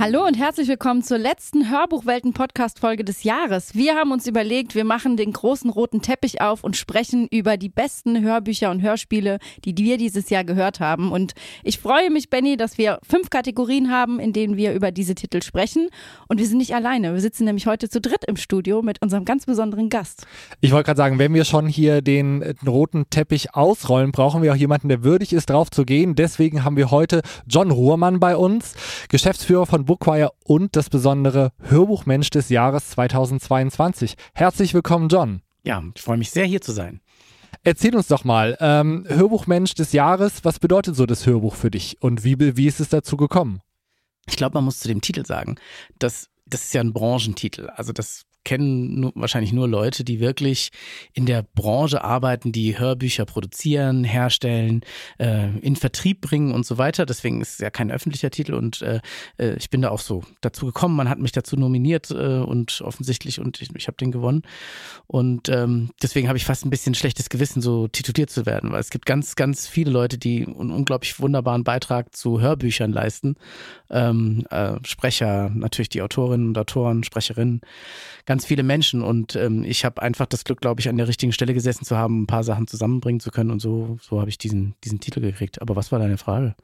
Hallo und herzlich willkommen zur letzten Hörbuchwelten-Podcast-Folge des Jahres. Wir haben uns überlegt, wir machen den großen roten Teppich auf und sprechen über die besten Hörbücher und Hörspiele, die wir dieses Jahr gehört haben. Und ich freue mich, Benny, dass wir fünf Kategorien haben, in denen wir über diese Titel sprechen. Und wir sind nicht alleine. Wir sitzen nämlich heute zu dritt im Studio mit unserem ganz besonderen Gast. Ich wollte gerade sagen, wenn wir schon hier den, roten Teppich ausrollen, brauchen wir auch jemanden, der würdig ist, drauf zu gehen. Deswegen haben wir heute John Ruhrmann bei uns, Geschäftsführer von Bookwire und das besondere Hörbuchmensch des Jahres 2022. Herzlich willkommen, John. Ja, ich freue mich sehr, hier zu sein. Erzähl uns doch mal, ähm, Hörbuchmensch des Jahres, was bedeutet so das Hörbuch für dich und wie, wie ist es dazu gekommen? Ich glaube, man muss zu dem Titel sagen, dass das ist ja ein Branchentitel. Also das kennen nur, wahrscheinlich nur Leute, die wirklich in der Branche arbeiten, die Hörbücher produzieren, herstellen, äh, in Vertrieb bringen und so weiter. Deswegen ist es ja kein öffentlicher Titel und äh, äh ich bin da auch so dazu gekommen. Man hat mich dazu nominiert äh, und offensichtlich und ich, ich habe den gewonnen. Und ähm, deswegen habe ich fast ein bisschen schlechtes Gewissen, so tituliert zu werden, weil es gibt ganz, ganz viele Leute, die einen unglaublich wunderbaren Beitrag zu Hörbüchern leisten. Ähm, äh, Sprecher, natürlich die Autorinnen und Autoren, Sprecherinnen, ganz ganz viele Menschen und ähm, ich habe einfach das Glück, glaube ich, an der richtigen Stelle gesessen zu haben, ein paar Sachen zusammenbringen zu können und so, so habe ich diesen, diesen Titel gekriegt. Aber was war deine Frage?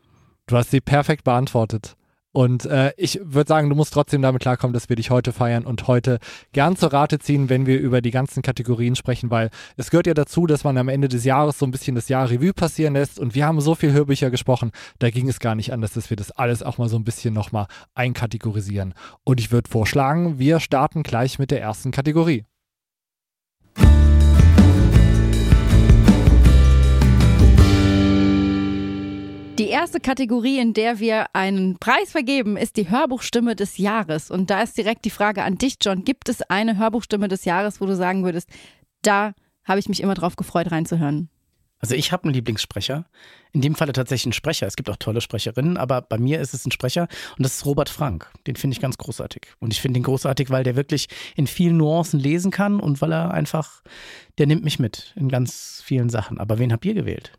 Du hast sie perfekt beantwortet. Und äh, ich würde sagen, du musst trotzdem damit klarkommen, dass wir dich heute feiern und heute gern zur Rate ziehen, wenn wir über die ganzen Kategorien sprechen, weil es gehört ja dazu, dass man am Ende des Jahres so ein bisschen das Jahr Revue passieren lässt. Und wir haben so viel Hörbücher gesprochen, da ging es gar nicht anders, dass wir das alles auch mal so ein bisschen nochmal einkategorisieren. Und ich würde vorschlagen, wir starten gleich mit der ersten Kategorie. Die erste Kategorie, in der wir einen Preis vergeben, ist die Hörbuchstimme des Jahres. Und da ist direkt die Frage an dich, John. Gibt es eine Hörbuchstimme des Jahres, wo du sagen würdest, da habe ich mich immer drauf gefreut, reinzuhören? Also ich habe einen Lieblingssprecher. In dem Falle tatsächlich einen Sprecher. Es gibt auch tolle Sprecherinnen, aber bei mir ist es ein Sprecher und das ist Robert Frank. Den finde ich ganz großartig. Und ich finde ihn großartig, weil der wirklich in vielen Nuancen lesen kann und weil er einfach, der nimmt mich mit in ganz vielen Sachen. Aber wen habt ihr gewählt?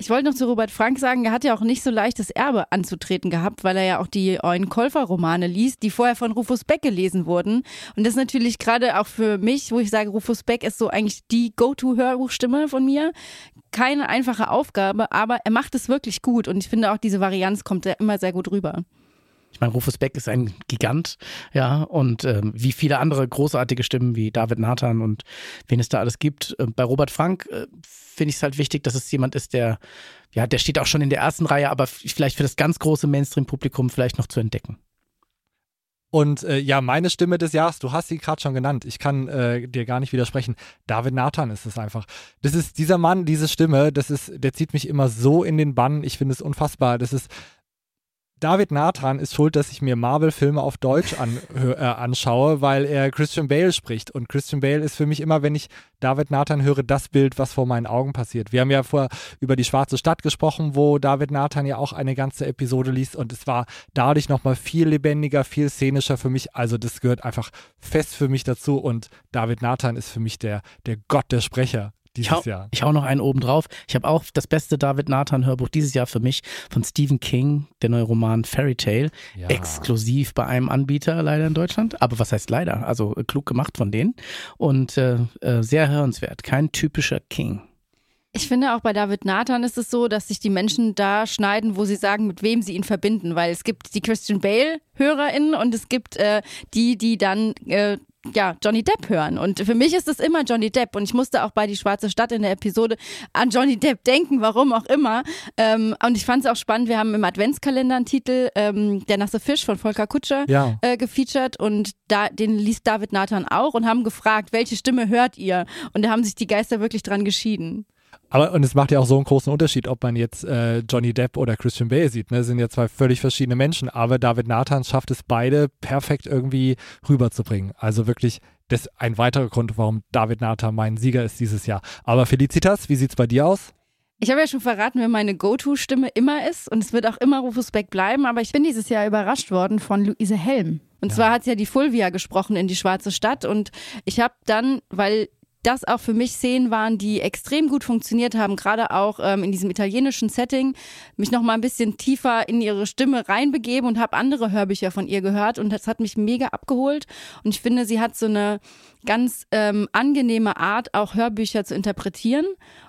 Ich wollte noch zu Robert Frank sagen, er hat ja auch nicht so leichtes Erbe anzutreten gehabt, weil er ja auch die Eugen Kolfer-Romane liest, die vorher von Rufus Beck gelesen wurden. Und das ist natürlich gerade auch für mich, wo ich sage, Rufus Beck ist so eigentlich die Go-To-Hörbuchstimme von mir. Keine einfache Aufgabe, aber er macht es wirklich gut. Und ich finde auch diese Varianz kommt ja immer sehr gut rüber. Ich meine, Rufus Beck ist ein Gigant, ja, und äh, wie viele andere großartige Stimmen wie David Nathan und wen es da alles gibt. Äh, bei Robert Frank äh, finde ich es halt wichtig, dass es jemand ist, der, ja, der steht auch schon in der ersten Reihe, aber vielleicht für das ganz große Mainstream-Publikum vielleicht noch zu entdecken. Und äh, ja, meine Stimme des Jahres, du hast sie gerade schon genannt. Ich kann äh, dir gar nicht widersprechen. David Nathan ist es einfach. Das ist dieser Mann, diese Stimme, das ist, der zieht mich immer so in den Bann. Ich finde es unfassbar. Das ist David Nathan ist schuld, dass ich mir Marvel-Filme auf Deutsch an, äh, anschaue, weil er Christian Bale spricht. Und Christian Bale ist für mich immer, wenn ich David Nathan höre, das Bild, was vor meinen Augen passiert. Wir haben ja vorher über die Schwarze Stadt gesprochen, wo David Nathan ja auch eine ganze Episode liest. Und es war dadurch nochmal viel lebendiger, viel szenischer für mich. Also das gehört einfach fest für mich dazu. Und David Nathan ist für mich der, der Gott der Sprecher dieses ich hau, Jahr. Ich hau noch einen oben drauf. Ich habe auch das beste David Nathan Hörbuch dieses Jahr für mich von Stephen King, der neue Roman Fairy Tale, ja. exklusiv bei einem Anbieter leider in Deutschland. Aber was heißt leider? Also äh, klug gemacht von denen und äh, äh, sehr hörenswert. Kein typischer King. Ich finde auch bei David Nathan ist es so, dass sich die Menschen da schneiden, wo sie sagen, mit wem sie ihn verbinden, weil es gibt die Christian Bale HörerInnen und es gibt äh, die, die dann äh, ja, Johnny Depp hören. Und für mich ist es immer Johnny Depp. Und ich musste auch bei Die Schwarze Stadt in der Episode an Johnny Depp denken, warum auch immer. Ähm, und ich fand es auch spannend, wir haben im Adventskalender einen Titel, ähm, Der nasse Fisch von Volker Kutscher, ja. äh, gefeatured. Und da, den liest David Nathan auch und haben gefragt, welche Stimme hört ihr? Und da haben sich die Geister wirklich dran geschieden. Aber und es macht ja auch so einen großen Unterschied, ob man jetzt äh, Johnny Depp oder Christian Bale sieht. Ne? Das sind ja zwei völlig verschiedene Menschen, aber David Nathan schafft es beide perfekt irgendwie rüberzubringen. Also wirklich, das ist ein weiterer Grund, warum David Nathan mein Sieger ist dieses Jahr. Aber Felicitas, wie sieht's bei dir aus? Ich habe ja schon verraten, wer meine Go-To-Stimme immer ist und es wird auch immer Rufus Beck bleiben, aber ich bin dieses Jahr überrascht worden von Luise Helm. Und ja. zwar hat sie ja die Fulvia gesprochen in Die Schwarze Stadt und ich habe dann, weil das auch für mich Szenen waren, die extrem gut funktioniert haben, gerade auch ähm, in diesem italienischen Setting, mich noch mal ein bisschen tiefer in ihre Stimme reinbegeben und habe andere Hörbücher von ihr gehört und das hat mich mega abgeholt. Und ich finde, sie hat so eine ganz ähm, angenehme Art, auch Hörbücher zu interpretieren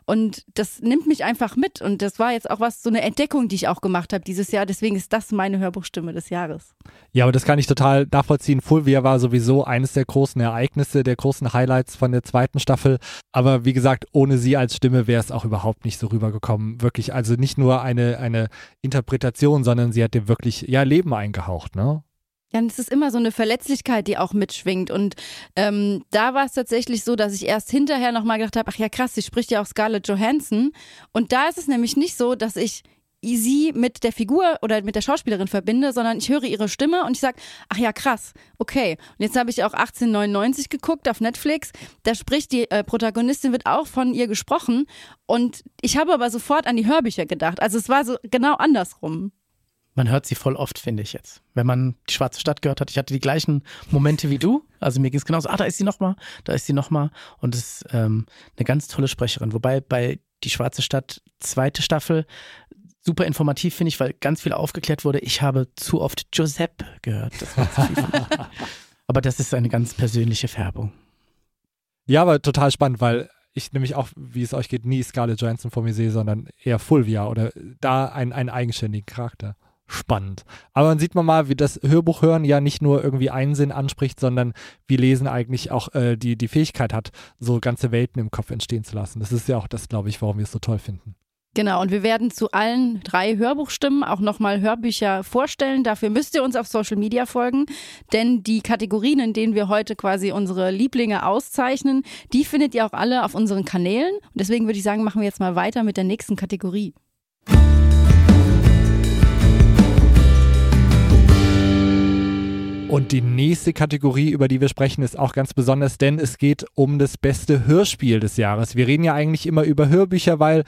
und das nimmt mich einfach mit und das war jetzt auch was, so eine Entdeckung, die ich auch gemacht habe dieses Jahr, deswegen ist das meine Hörbuchstimme des Jahres. Ja, aber das kann ich total nachvollziehen. Fulvia war sowieso eines der großen Ereignisse, der großen Highlights von der zweiten Staffel. Aber wie gesagt, ohne sie als Stimme wäre es auch überhaupt nicht so rübergekommen. Wirklich, also nicht nur eine, eine Interpretation, sondern sie hat dem wirklich, ja, Leben eingehaucht, ne? Ja, und es ist immer so eine Verletzlichkeit, die auch mitschwingt. Und ähm, da war es tatsächlich so, dass ich erst hinterher nochmal gedacht habe, ach ja krass, sie spricht ja auch Scarlett Johansson. Und da ist es nämlich nicht so, dass ich sie mit der Figur oder mit der Schauspielerin verbinde, sondern ich höre ihre Stimme und ich sage, ach ja, krass, okay. Und jetzt habe ich auch 1899 geguckt auf Netflix. Da spricht die äh, Protagonistin, wird auch von ihr gesprochen. Und ich habe aber sofort an die Hörbücher gedacht. Also es war so genau andersrum. Man hört sie voll oft, finde ich jetzt. Wenn man die Schwarze Stadt gehört hat, ich hatte die gleichen Momente wie du. Also mir ging es genauso. Ah, da ist sie nochmal, da ist sie nochmal. Und es ist ähm, eine ganz tolle Sprecherin. Wobei bei Die Schwarze Stadt, zweite Staffel, super informativ, finde ich, weil ganz viel aufgeklärt wurde. Ich habe zu oft Giuseppe gehört. Das aber das ist eine ganz persönliche Färbung. Ja, aber total spannend, weil ich nämlich auch, wie es euch geht, nie Scarlett Johansson vor mir sehe, sondern eher Fulvia oder da einen, einen eigenständigen Charakter. Spannend. Aber dann sieht man mal, wie das Hörbuch hören ja nicht nur irgendwie einen Sinn anspricht, sondern wie Lesen eigentlich auch äh, die, die Fähigkeit hat, so ganze Welten im Kopf entstehen zu lassen. Das ist ja auch das, glaube ich, warum wir es so toll finden. Genau, und wir werden zu allen drei Hörbuchstimmen auch nochmal Hörbücher vorstellen. Dafür müsst ihr uns auf Social Media folgen, denn die Kategorien, in denen wir heute quasi unsere Lieblinge auszeichnen, die findet ihr auch alle auf unseren Kanälen. Und deswegen würde ich sagen, machen wir jetzt mal weiter mit der nächsten Kategorie. Und die nächste Kategorie, über die wir sprechen, ist auch ganz besonders, denn es geht um das beste Hörspiel des Jahres. Wir reden ja eigentlich immer über Hörbücher, weil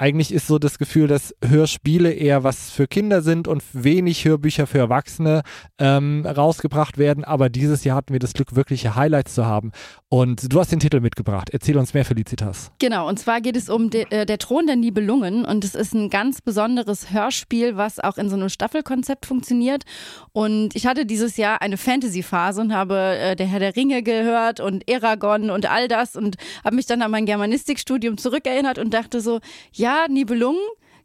eigentlich ist so das Gefühl, dass Hörspiele eher was für Kinder sind und wenig Hörbücher für Erwachsene ähm, rausgebracht werden. Aber dieses Jahr hatten wir das Glück, wirkliche Highlights zu haben. Und du hast den Titel mitgebracht. Erzähl uns mehr, Felicitas. Genau, und zwar geht es um de, äh, Der Thron der Nibelungen. Und es ist ein ganz besonderes Hörspiel, was auch in so einem Staffelkonzept funktioniert. Und ich hatte dieses Jahr eine Fantasy-Phase und habe äh, Der Herr der Ringe gehört und Eragon und all das und habe mich dann an mein Germanistikstudium zurückerinnert und dachte so, ja, ja, Nibelungen,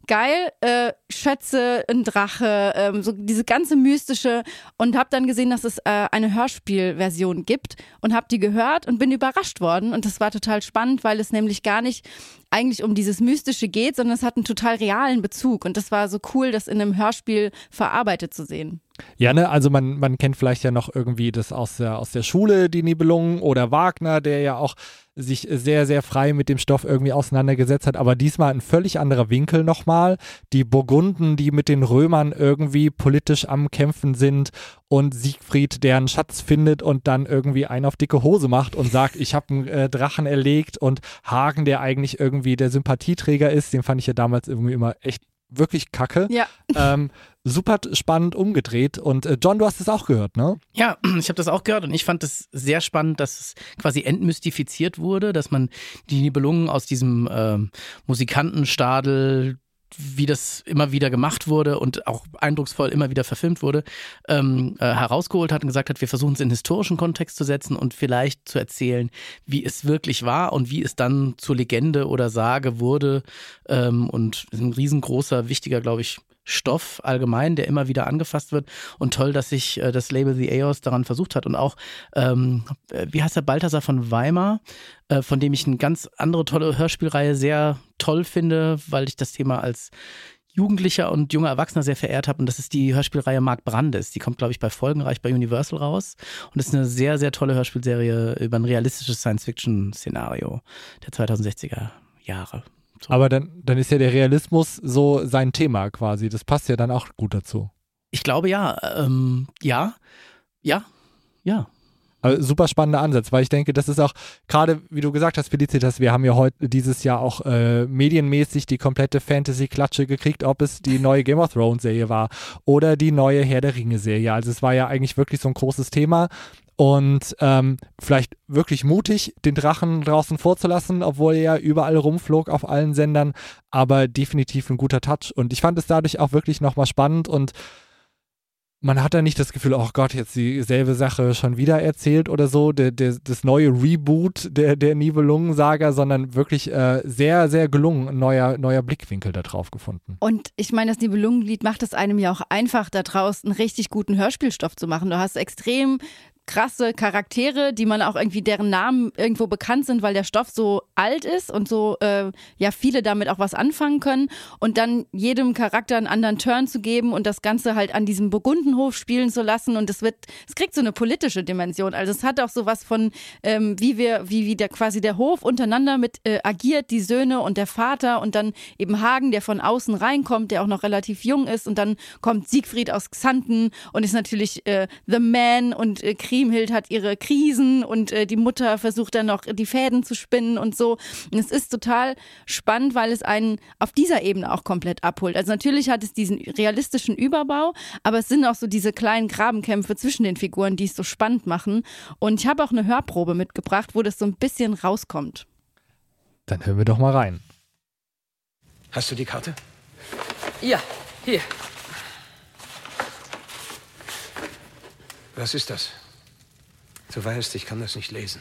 geil, äh, Schätze, ein Drache, ähm, so diese ganze mystische. Und habe dann gesehen, dass es äh, eine Hörspielversion gibt und habe die gehört und bin überrascht worden. Und das war total spannend, weil es nämlich gar nicht eigentlich um dieses Mystische geht, sondern es hat einen total realen Bezug und das war so cool, das in einem Hörspiel verarbeitet zu sehen. Ja, ne, also man, man kennt vielleicht ja noch irgendwie das aus der, aus der Schule, die Nibelungen oder Wagner, der ja auch sich sehr, sehr frei mit dem Stoff irgendwie auseinandergesetzt hat, aber diesmal ein völlig anderer Winkel nochmal. Die Burgunden, die mit den Römern irgendwie politisch am Kämpfen sind und Siegfried, der einen Schatz findet und dann irgendwie einen auf dicke Hose macht und sagt, ich habe einen äh, Drachen erlegt und Hagen, der eigentlich irgendwie der Sympathieträger ist, den fand ich ja damals irgendwie immer echt wirklich kacke. Ja. Ähm, super spannend umgedreht. Und äh, John, du hast es auch gehört, ne? Ja, ich habe das auch gehört und ich fand es sehr spannend, dass es quasi entmystifiziert wurde, dass man die Nibelungen aus diesem äh, Musikantenstadel wie das immer wieder gemacht wurde und auch eindrucksvoll immer wieder verfilmt wurde, ähm, äh, herausgeholt hat und gesagt hat, wir versuchen es in historischen Kontext zu setzen und vielleicht zu erzählen, wie es wirklich war und wie es dann zur Legende oder Sage wurde. Ähm, und ein riesengroßer, wichtiger, glaube ich, Stoff allgemein, der immer wieder angefasst wird. Und toll, dass sich äh, das Label The Eos daran versucht hat. Und auch, ähm, äh, wie heißt der Balthasar von Weimar, äh, von dem ich eine ganz andere tolle Hörspielreihe sehr toll finde, weil ich das Thema als Jugendlicher und junger Erwachsener sehr verehrt habe. Und das ist die Hörspielreihe Mark Brandes. Die kommt, glaube ich, bei Folgenreich bei Universal raus. Und ist eine sehr, sehr tolle Hörspielserie über ein realistisches Science-Fiction-Szenario der 2060er Jahre. So. Aber dann, dann ist ja der Realismus so sein Thema quasi. Das passt ja dann auch gut dazu. Ich glaube ja. Ähm, ja. Ja. Ja. Also super spannender Ansatz, weil ich denke, das ist auch gerade, wie du gesagt hast, Felicitas, wir haben ja heute dieses Jahr auch äh, medienmäßig die komplette Fantasy-Klatsche gekriegt, ob es die neue Game of Thrones-Serie war oder die neue Herr der Ringe-Serie. Also es war ja eigentlich wirklich so ein großes Thema und ähm, vielleicht wirklich mutig, den Drachen draußen vorzulassen, obwohl er überall rumflog auf allen Sendern, aber definitiv ein guter Touch und ich fand es dadurch auch wirklich nochmal spannend und man hat da nicht das Gefühl, oh Gott, jetzt dieselbe Sache schon wieder erzählt oder so, der, der, das neue Reboot der, der Nibelungen-Saga, sondern wirklich äh, sehr, sehr gelungen, ein neuer, neuer Blickwinkel da drauf gefunden. Und ich meine, das Nibelungenlied macht es einem ja auch einfach, da draußen einen richtig guten Hörspielstoff zu machen. Du hast extrem krasse Charaktere, die man auch irgendwie deren Namen irgendwo bekannt sind, weil der Stoff so alt ist und so äh, ja viele damit auch was anfangen können. Und dann jedem Charakter einen anderen Turn zu geben und das Ganze halt an diesem Burgundenhof spielen zu lassen. Und es wird, es kriegt so eine politische Dimension. Also es hat auch so was von ähm, wie wir, wie wie der quasi der Hof untereinander mit äh, agiert, die Söhne und der Vater und dann eben Hagen, der von außen reinkommt, der auch noch relativ jung ist. Und dann kommt Siegfried aus Xanten und ist natürlich äh, the man und äh, Kriemhild hat ihre Krisen und äh, die Mutter versucht dann noch die Fäden zu spinnen und so. Und es ist total spannend, weil es einen auf dieser Ebene auch komplett abholt. Also natürlich hat es diesen realistischen Überbau, aber es sind auch so diese kleinen Grabenkämpfe zwischen den Figuren, die es so spannend machen. Und ich habe auch eine Hörprobe mitgebracht, wo das so ein bisschen rauskommt. Dann hören wir doch mal rein. Hast du die Karte? Ja, hier. Was ist das? Du weißt, ich kann das nicht lesen.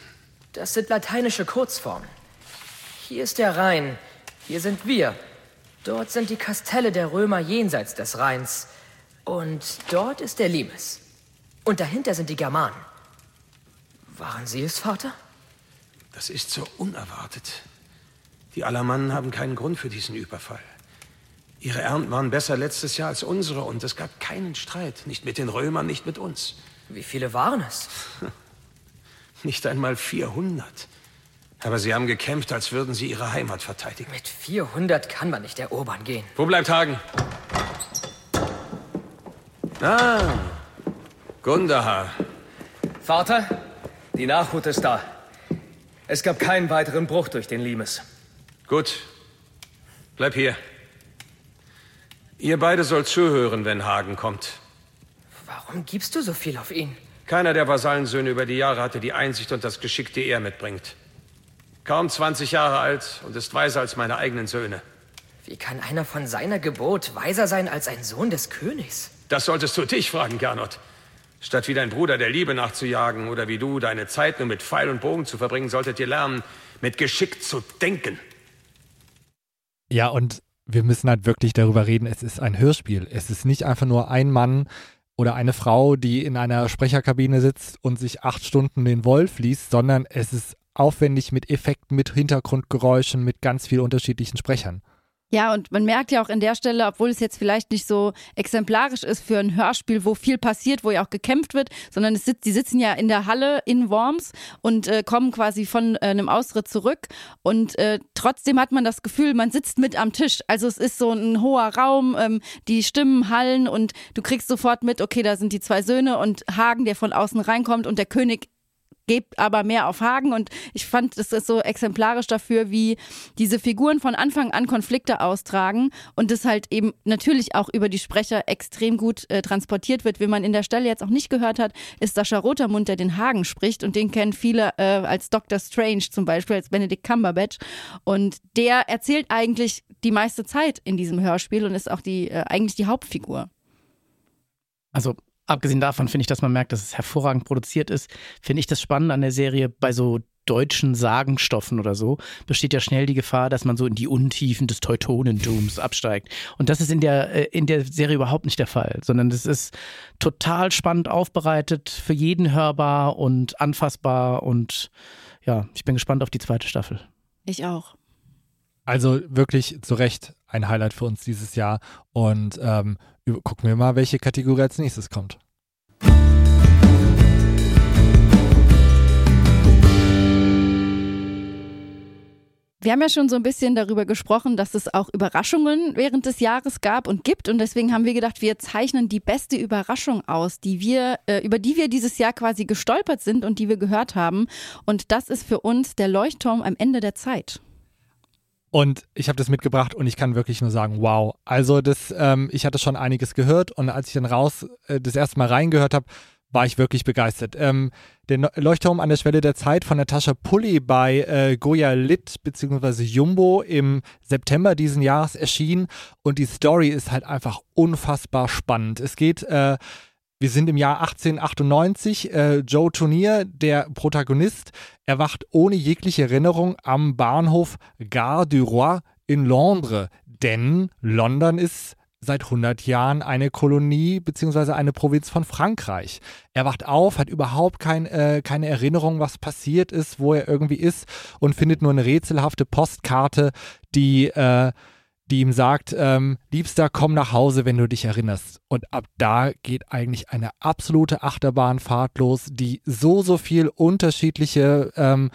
Das sind lateinische Kurzformen. Hier ist der Rhein. Hier sind wir. Dort sind die Kastelle der Römer jenseits des Rheins. Und dort ist der Limes. Und dahinter sind die Germanen. Waren Sie es, Vater? Das ist so unerwartet. Die Alamannen haben keinen Grund für diesen Überfall. Ihre Ernten waren besser letztes Jahr als unsere und es gab keinen Streit. Nicht mit den Römern, nicht mit uns. Wie viele waren es? Nicht einmal 400. Aber sie haben gekämpft, als würden sie ihre Heimat verteidigen. Mit 400 kann man nicht erobern gehen. Wo bleibt Hagen? Ah, Gundahar. Vater, die Nachhut ist da. Es gab keinen weiteren Bruch durch den Limes. Gut. Bleib hier. Ihr beide sollt zuhören, wenn Hagen kommt. Warum gibst du so viel auf ihn? Keiner der Vasallensöhne über die Jahre hatte die Einsicht und das Geschick, die er mitbringt. Kaum 20 Jahre alt und ist weiser als meine eigenen Söhne. Wie kann einer von seiner Geburt weiser sein als ein Sohn des Königs? Das solltest du dich fragen, Gernot. Statt wie dein Bruder der Liebe nachzujagen oder wie du deine Zeit nur mit Pfeil und Bogen zu verbringen, solltet ihr lernen, mit Geschick zu denken. Ja, und wir müssen halt wirklich darüber reden, es ist ein Hörspiel. Es ist nicht einfach nur ein Mann oder eine Frau, die in einer Sprecherkabine sitzt und sich acht Stunden den Wolf liest, sondern es ist aufwendig mit Effekten, mit Hintergrundgeräuschen, mit ganz vielen unterschiedlichen Sprechern. Ja, und man merkt ja auch in der Stelle, obwohl es jetzt vielleicht nicht so exemplarisch ist für ein Hörspiel, wo viel passiert, wo ja auch gekämpft wird, sondern es sitzt, die sitzen ja in der Halle in Worms und äh, kommen quasi von äh, einem Ausritt zurück und äh, trotzdem hat man das Gefühl, man sitzt mit am Tisch. Also es ist so ein hoher Raum, ähm, die Stimmen hallen und du kriegst sofort mit, okay, da sind die zwei Söhne und Hagen, der von außen reinkommt und der König gebt aber mehr auf Hagen und ich fand, das ist so exemplarisch dafür, wie diese Figuren von Anfang an Konflikte austragen und das halt eben natürlich auch über die Sprecher extrem gut äh, transportiert wird. Wie man in der Stelle jetzt auch nicht gehört hat, ist Sascha Rotermund, der den Hagen spricht und den kennen viele äh, als Dr. Strange zum Beispiel, als Benedict Cumberbatch und der erzählt eigentlich die meiste Zeit in diesem Hörspiel und ist auch die äh, eigentlich die Hauptfigur. Also abgesehen davon finde ich, dass man merkt, dass es hervorragend produziert ist, finde ich das spannend an der Serie bei so deutschen Sagenstoffen oder so, besteht ja schnell die Gefahr, dass man so in die Untiefen des Teutonentums absteigt. Und das ist in der, äh, in der Serie überhaupt nicht der Fall, sondern es ist total spannend aufbereitet, für jeden hörbar und anfassbar und ja, ich bin gespannt auf die zweite Staffel. Ich auch. Also wirklich zu Recht ein Highlight für uns dieses Jahr und ähm, gucken wir mal, welche Kategorie als nächstes kommt. Wir haben ja schon so ein bisschen darüber gesprochen, dass es auch Überraschungen während des Jahres gab und gibt. Und deswegen haben wir gedacht, wir zeichnen die beste Überraschung aus, die wir, äh, über die wir dieses Jahr quasi gestolpert sind und die wir gehört haben. Und das ist für uns der Leuchtturm am Ende der Zeit. Und ich habe das mitgebracht und ich kann wirklich nur sagen, wow. Also das, ähm, ich hatte schon einiges gehört und als ich dann raus äh, das erste Mal reingehört habe, war ich wirklich begeistert. Ähm, der Leuchtturm an der Schwelle der Zeit von Natascha Pulli bei äh, Goya Lit bzw. Jumbo im September diesen Jahres erschien und die Story ist halt einfach unfassbar spannend. Es geht äh, wir sind im Jahr 1898. Äh, Joe Tournier, der Protagonist, erwacht ohne jegliche Erinnerung am Bahnhof Gare du Roi in Londres. Denn London ist seit 100 Jahren eine Kolonie bzw. eine Provinz von Frankreich. Er wacht auf, hat überhaupt kein, äh, keine Erinnerung, was passiert ist, wo er irgendwie ist und findet nur eine rätselhafte Postkarte, die äh, die ihm sagt, ähm, Liebster, komm nach Hause, wenn du dich erinnerst. Und ab da geht eigentlich eine absolute Achterbahnfahrt los, die so, so viel unterschiedliche, ähm,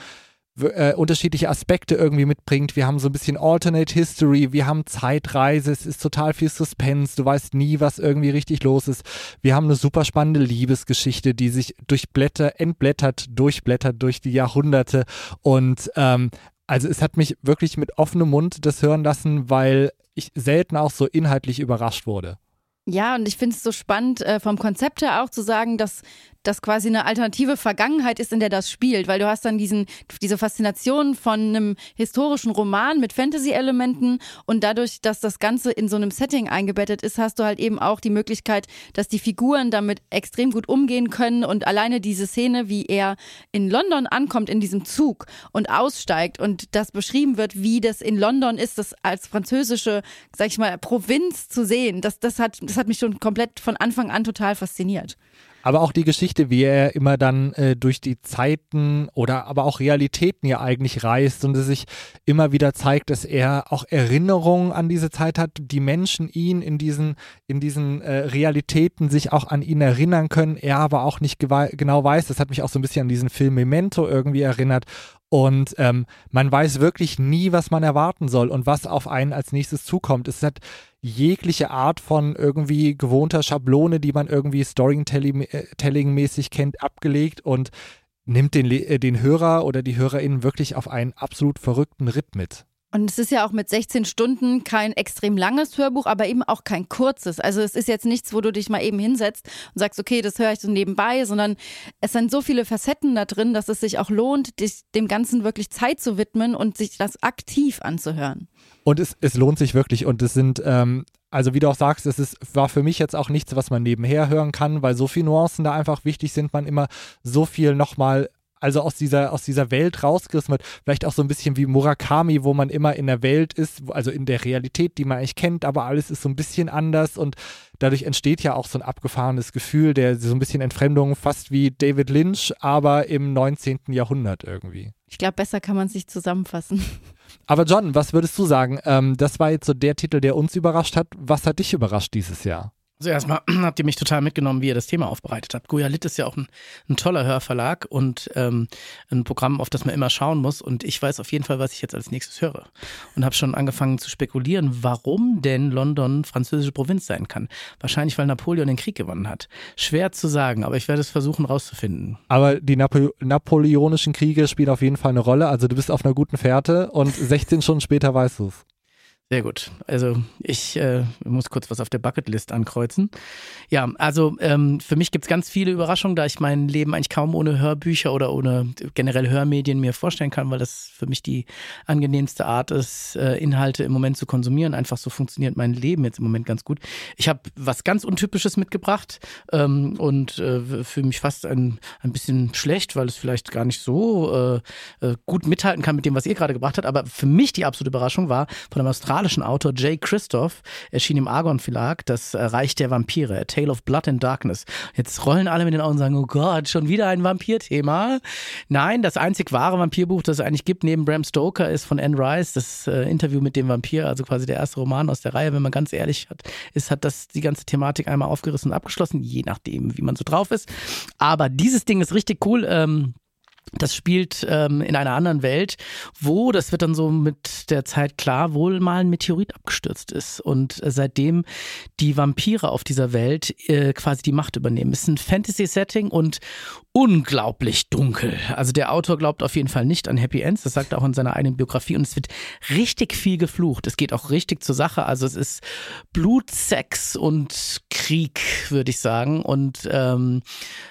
äh, unterschiedliche Aspekte irgendwie mitbringt. Wir haben so ein bisschen Alternate History, wir haben Zeitreise, es ist total viel Suspense, du weißt nie, was irgendwie richtig los ist. Wir haben eine super spannende Liebesgeschichte, die sich durchblättert, entblättert, durchblättert durch die Jahrhunderte und ähm, also es hat mich wirklich mit offenem Mund das hören lassen, weil ich selten auch so inhaltlich überrascht wurde. Ja, und ich finde es so spannend, äh, vom Konzept her auch zu sagen, dass das quasi eine alternative Vergangenheit ist, in der das spielt, weil du hast dann diesen, diese Faszination von einem historischen Roman mit Fantasy-Elementen und dadurch, dass das Ganze in so einem Setting eingebettet ist, hast du halt eben auch die Möglichkeit, dass die Figuren damit extrem gut umgehen können und alleine diese Szene, wie er in London ankommt in diesem Zug und aussteigt und das beschrieben wird, wie das in London ist, das als französische, sag ich mal, Provinz zu sehen, das, das, hat, das hat mich schon komplett von Anfang an total fasziniert. Aber auch die Geschichte, wie er immer dann äh, durch die Zeiten oder aber auch Realitäten ja eigentlich reist und es sich immer wieder zeigt, dass er auch Erinnerungen an diese Zeit hat, die Menschen ihn in diesen, in diesen äh, Realitäten sich auch an ihn erinnern können, er aber auch nicht genau weiß. Das hat mich auch so ein bisschen an diesen Film Memento irgendwie erinnert. Und ähm, man weiß wirklich nie, was man erwarten soll und was auf einen als nächstes zukommt. Es hat jegliche Art von irgendwie gewohnter Schablone, die man irgendwie Storytelling-mäßig äh, kennt, abgelegt und nimmt den, äh, den Hörer oder die HörerInnen wirklich auf einen absolut verrückten Ritt mit. Und es ist ja auch mit 16 Stunden kein extrem langes Hörbuch, aber eben auch kein kurzes. Also es ist jetzt nichts, wo du dich mal eben hinsetzt und sagst, okay, das höre ich so nebenbei, sondern es sind so viele Facetten da drin, dass es sich auch lohnt, dich dem Ganzen wirklich Zeit zu widmen und sich das aktiv anzuhören. Und es, es lohnt sich wirklich. Und es sind, ähm, also wie du auch sagst, es ist, war für mich jetzt auch nichts, was man nebenher hören kann, weil so viele Nuancen da einfach wichtig sind, man immer so viel nochmal also aus dieser, aus dieser Welt rausgerissen wird. Vielleicht auch so ein bisschen wie Murakami, wo man immer in der Welt ist, also in der Realität, die man eigentlich kennt, aber alles ist so ein bisschen anders und dadurch entsteht ja auch so ein abgefahrenes Gefühl, der so ein bisschen Entfremdung, fast wie David Lynch, aber im 19. Jahrhundert irgendwie. Ich glaube, besser kann man sich zusammenfassen. Aber John, was würdest du sagen? Ähm, das war jetzt so der Titel, der uns überrascht hat. Was hat dich überrascht dieses Jahr? Also erstmal habt ihr mich total mitgenommen, wie ihr das Thema aufbereitet habt. Goya Lit ist ja auch ein, ein toller Hörverlag und ähm, ein Programm, auf das man immer schauen muss. Und ich weiß auf jeden Fall, was ich jetzt als nächstes höre. Und habe schon angefangen zu spekulieren, warum denn London französische Provinz sein kann. Wahrscheinlich, weil Napoleon den Krieg gewonnen hat. Schwer zu sagen, aber ich werde es versuchen rauszufinden. Aber die Napo napoleonischen Kriege spielen auf jeden Fall eine Rolle. Also du bist auf einer guten Fährte und 16 Stunden später weißt du es. Sehr gut. Also ich äh, muss kurz was auf der Bucketlist ankreuzen. Ja, also ähm, für mich gibt's ganz viele Überraschungen, da ich mein Leben eigentlich kaum ohne Hörbücher oder ohne generell Hörmedien mir vorstellen kann, weil das für mich die angenehmste Art ist, äh, Inhalte im Moment zu konsumieren. Einfach so funktioniert mein Leben jetzt im Moment ganz gut. Ich habe was ganz Untypisches mitgebracht ähm, und äh, fühle mich fast ein, ein bisschen schlecht, weil es vielleicht gar nicht so äh, äh gut mithalten kann mit dem, was ihr gerade gebracht habt. Aber für mich die absolute Überraschung war von einem Australien australischen Autor Jay Christoph erschien im Argon Verlag das Reich der Vampire, A Tale of Blood and Darkness. Jetzt rollen alle mit den Augen und sagen, oh Gott, schon wieder ein Vampirthema. Nein, das einzig wahre Vampirbuch, das es eigentlich gibt, neben Bram Stoker, ist von Anne Rice, das äh, Interview mit dem Vampir, also quasi der erste Roman aus der Reihe, wenn man ganz ehrlich hat, ist, hat das die ganze Thematik einmal aufgerissen und abgeschlossen, je nachdem, wie man so drauf ist. Aber dieses Ding ist richtig cool. Ähm, Das spielt ähm, in einer anderen Welt, wo, das wird dann so mit der Zeit klar, wohl mal ein Meteorit abgestürzt ist und äh, seitdem die Vampire auf dieser Welt äh, quasi die Macht übernehmen. Es ist ein Fantasy-Setting und unglaublich dunkel. Also der Autor glaubt auf jeden Fall nicht an Happy Ends, das sagt er auch in seiner eigenen Biografie und es wird richtig viel geflucht. Es geht auch richtig zur Sache. Also es ist Blut, Sex und Krieg, würde ich sagen. Und ähm,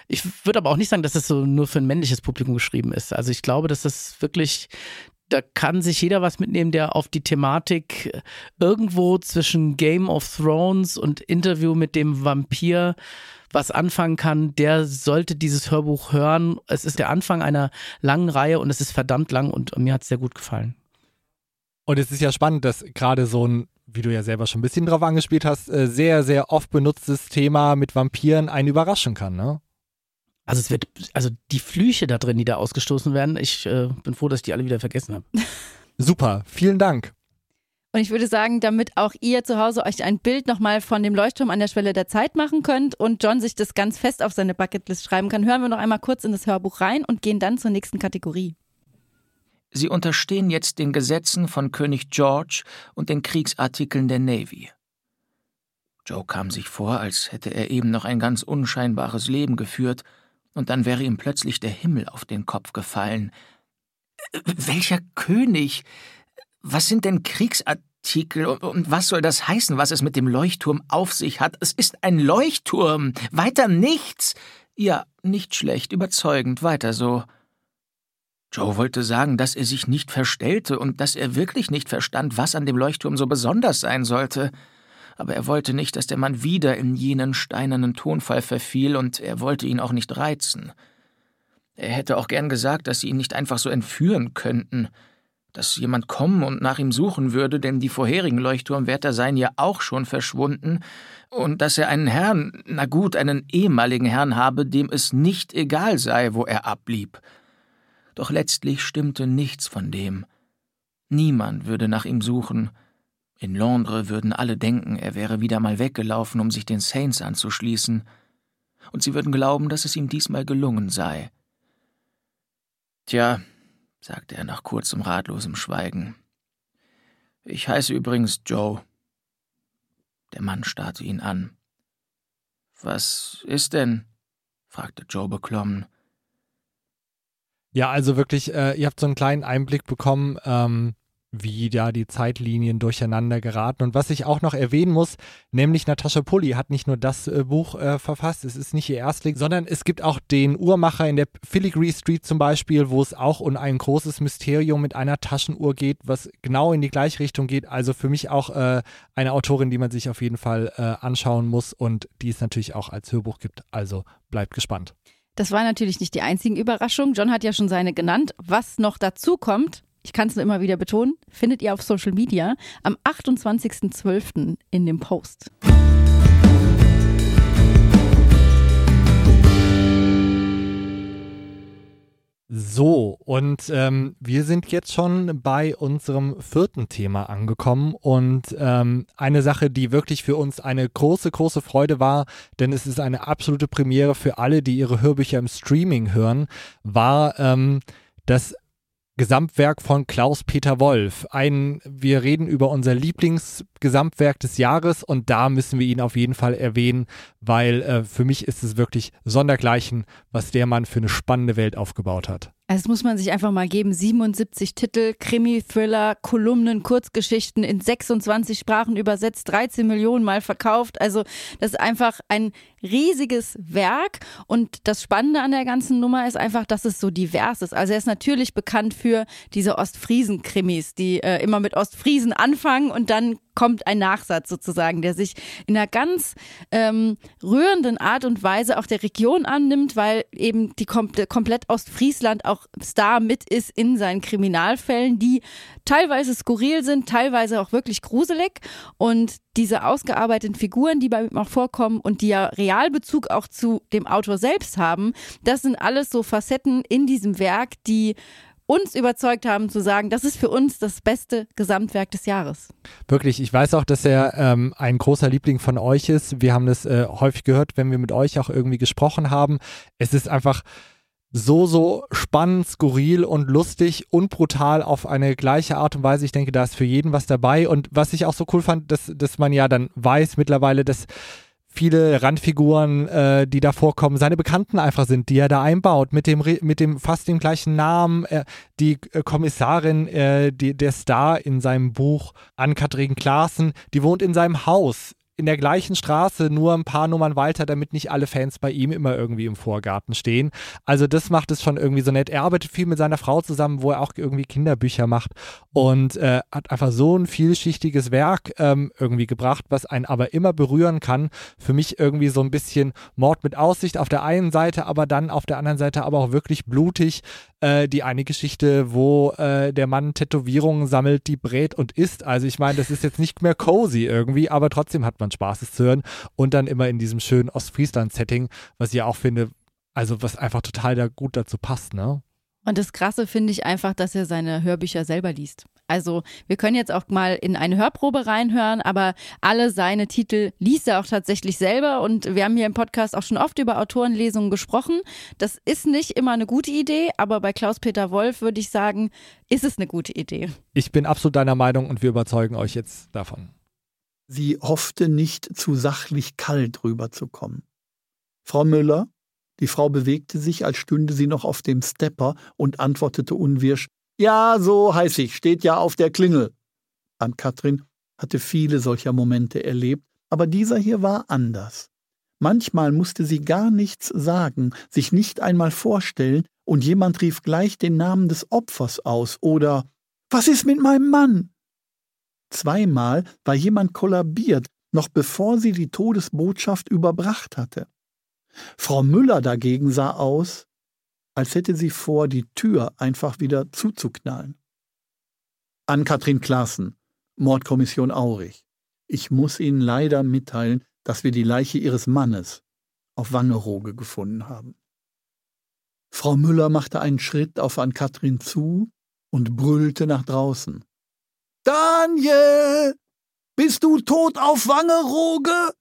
ich würde aber auch nicht sagen, dass es so nur für ein männliches Publikum geschrieben ist. Also ich glaube, dass das wirklich da kann sich jeder was mitnehmen, der auf die Thematik irgendwo zwischen Game of Thrones und Interview mit dem Vampir was anfangen kann, der sollte dieses Hörbuch hören. Es ist der Anfang einer langen Reihe und es ist verdammt lang und mir hat es sehr gut gefallen. Und es ist ja spannend, dass gerade so ein, wie du ja selber schon ein bisschen drauf angespielt hast, äh, sehr, sehr oft benutztes Thema mit Vampiren einen überraschen kann, ne? Also es wird, also die Flüche da drin, die da ausgestoßen werden, ich äh, bin froh, dass ich die alle wieder vergessen habe. Super, vielen Dank. Und ich würde sagen, damit auch ihr zu Hause euch ein Bild nochmal von dem Leuchtturm an der Schwelle der Zeit machen könnt und John sich das ganz fest auf seine Bucketlist schreiben kann, hören wir noch einmal kurz in das Hörbuch rein und gehen dann zur nächsten Kategorie. Sie unterstehen jetzt den Gesetzen von König George und den Kriegsartikeln der Navy. Joe kam sich vor, als hätte er eben noch ein ganz unscheinbares Leben geführt, und dann wäre ihm plötzlich der Himmel auf den Kopf gefallen. Welcher König? Was sind denn Kriegsartikel und was soll das heißen, was es mit dem Leuchtturm auf sich hat? Es ist ein Leuchtturm, weiter nichts. Ja, nicht schlecht, überzeugend, weiter so. Joe wollte sagen, dass er sich nicht verstellte und dass er wirklich nicht verstand, was an dem Leuchtturm so besonders sein sollte. Aber er wollte nicht, dass der Mann wieder in jenen steinernen Tonfall verfiel, und er wollte ihn auch nicht reizen. Er hätte auch gern gesagt, dass sie ihn nicht einfach so entführen könnten dass jemand kommen und nach ihm suchen würde, denn die vorherigen Leuchtturmwärter seien ja auch schon verschwunden, und dass er einen Herrn, na gut, einen ehemaligen Herrn habe, dem es nicht egal sei, wo er abblieb. Doch letztlich stimmte nichts von dem. Niemand würde nach ihm suchen. In Londres würden alle denken, er wäre wieder mal weggelaufen, um sich den Saints anzuschließen, und sie würden glauben, dass es ihm diesmal gelungen sei. Tja, sagte er nach kurzem ratlosem Schweigen. Ich heiße übrigens Joe. Der Mann starrte ihn an. Was ist denn? fragte Joe beklommen. Ja, also wirklich, äh, ihr habt so einen kleinen Einblick bekommen, ähm, wie da die Zeitlinien durcheinander geraten. Und was ich auch noch erwähnen muss, nämlich Natascha Pulli hat nicht nur das äh, Buch äh, verfasst, es ist nicht ihr Erstling, sondern es gibt auch den Uhrmacher in der Filigree Street zum Beispiel, wo es auch um ein großes Mysterium mit einer Taschenuhr geht, was genau in die gleiche Richtung geht. Also für mich auch äh, eine Autorin, die man sich auf jeden Fall äh, anschauen muss und die es natürlich auch als Hörbuch gibt. Also bleibt gespannt. Das war natürlich nicht die einzigen Überraschungen. John hat ja schon seine genannt. Was noch dazu kommt, ich kann es nur immer wieder betonen, findet ihr auf Social Media am 28.12. in dem Post. So, und ähm, wir sind jetzt schon bei unserem vierten Thema angekommen und ähm, eine Sache, die wirklich für uns eine große, große Freude war, denn es ist eine absolute Premiere für alle, die ihre Hörbücher im Streaming hören, war ähm, das Gesamtwerk von Klaus-Peter Wolf. Ein, wir reden über unser Lieblingsgesamtwerk des Jahres und da müssen wir ihn auf jeden Fall erwähnen, weil äh, für mich ist es wirklich sondergleichen, was der Mann für eine spannende Welt aufgebaut hat. Also das muss man sich einfach mal geben. 77 Titel, Krimi, Thriller, Kolumnen, Kurzgeschichten in 26 Sprachen übersetzt, 13 Millionen Mal verkauft. Also das ist einfach ein riesiges Werk. Und das Spannende an der ganzen Nummer ist einfach, dass es so divers ist. Also er ist natürlich bekannt für diese Ostfriesen-Krimis, die äh, immer mit Ostfriesen anfangen und dann kommt ein Nachsatz sozusagen, der sich in einer ganz ähm, rührenden Art und Weise auch der Region annimmt, weil eben die kom komplett Ostfriesland auch Star mit ist in seinen Kriminalfällen, die teilweise skurril sind, teilweise auch wirklich gruselig. Und diese ausgearbeiteten Figuren, die bei ihm auch vorkommen und die ja Realbezug auch zu dem Autor selbst haben, das sind alles so Facetten in diesem Werk, die uns überzeugt haben zu sagen, das ist für uns das beste Gesamtwerk des Jahres. Wirklich, ich weiß auch, dass er ähm, ein großer Liebling von euch ist. Wir haben das äh, häufig gehört, wenn wir mit euch auch irgendwie gesprochen haben. Es ist einfach so, so spannend, skurril und lustig und brutal auf eine gleiche Art und Weise. Ich denke, da ist für jeden was dabei. Und was ich auch so cool fand, dass, dass man ja dann weiß mittlerweile, dass viele Randfiguren, äh, die da vorkommen, seine Bekannten einfach sind, die er da einbaut, mit dem, mit dem fast dem gleichen Namen. Äh, die äh, Kommissarin, äh, die, der Star in seinem Buch, Ann-Kathrin Klaassen, die wohnt in seinem Haus in der gleichen Straße, nur ein paar Nummern weiter, damit nicht alle Fans bei ihm immer irgendwie im Vorgarten stehen. Also das macht es schon irgendwie so nett. Er arbeitet viel mit seiner Frau zusammen, wo er auch irgendwie Kinderbücher macht und äh, hat einfach so ein vielschichtiges Werk ähm, irgendwie gebracht, was einen aber immer berühren kann. Für mich irgendwie so ein bisschen Mord mit Aussicht auf der einen Seite, aber dann auf der anderen Seite aber auch wirklich blutig. Äh, die eine Geschichte, wo äh, der Mann Tätowierungen sammelt, die brät und isst. Also ich meine, das ist jetzt nicht mehr cozy irgendwie, aber trotzdem hat man man Spaß ist zu hören. Und dann immer in diesem schönen Ostfriesland-Setting, was ich ja auch finde, also was einfach total da gut dazu passt, ne? Und das Krasse finde ich einfach, dass er seine Hörbücher selber liest. Also wir können jetzt auch mal in eine Hörprobe reinhören, aber alle seine Titel liest er auch tatsächlich selber und wir haben hier im Podcast auch schon oft über Autorenlesungen gesprochen. Das ist nicht immer eine gute Idee, aber bei Klaus-Peter Wolf würde ich sagen, ist es eine gute Idee. Ich bin absolut deiner Meinung und wir überzeugen euch jetzt davon. Sie hoffte nicht zu sachlich kalt rüberzukommen. Frau Müller, die Frau bewegte sich, als stünde sie noch auf dem Stepper und antwortete unwirsch, ja, so heiß ich, steht ja auf der Klingel. Ann-Kathrin hatte viele solcher Momente erlebt, aber dieser hier war anders. Manchmal musste sie gar nichts sagen, sich nicht einmal vorstellen, und jemand rief gleich den Namen des Opfers aus oder Was ist mit meinem Mann? Zweimal war jemand kollabiert, noch bevor sie die Todesbotschaft überbracht hatte. Frau Müller dagegen sah aus, als hätte sie vor, die Tür einfach wieder zuzuknallen. An Katrin Klaassen, Mordkommission Aurich. Ich muss Ihnen leider mitteilen, dass wir die Leiche Ihres Mannes auf Wangerooge gefunden haben. Frau Müller machte einen Schritt auf Ann-Kathrin zu und brüllte nach draußen. Daniel, bist du tot auf Wangerooge?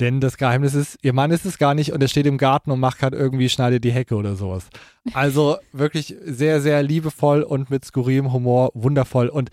Denn das Geheimnis ist, ihr Mann ist es gar nicht und er steht im Garten und macht gerade irgendwie schneidet die Hecke oder sowas. Also wirklich sehr, sehr liebevoll und mit skurrilem Humor, wundervoll. Und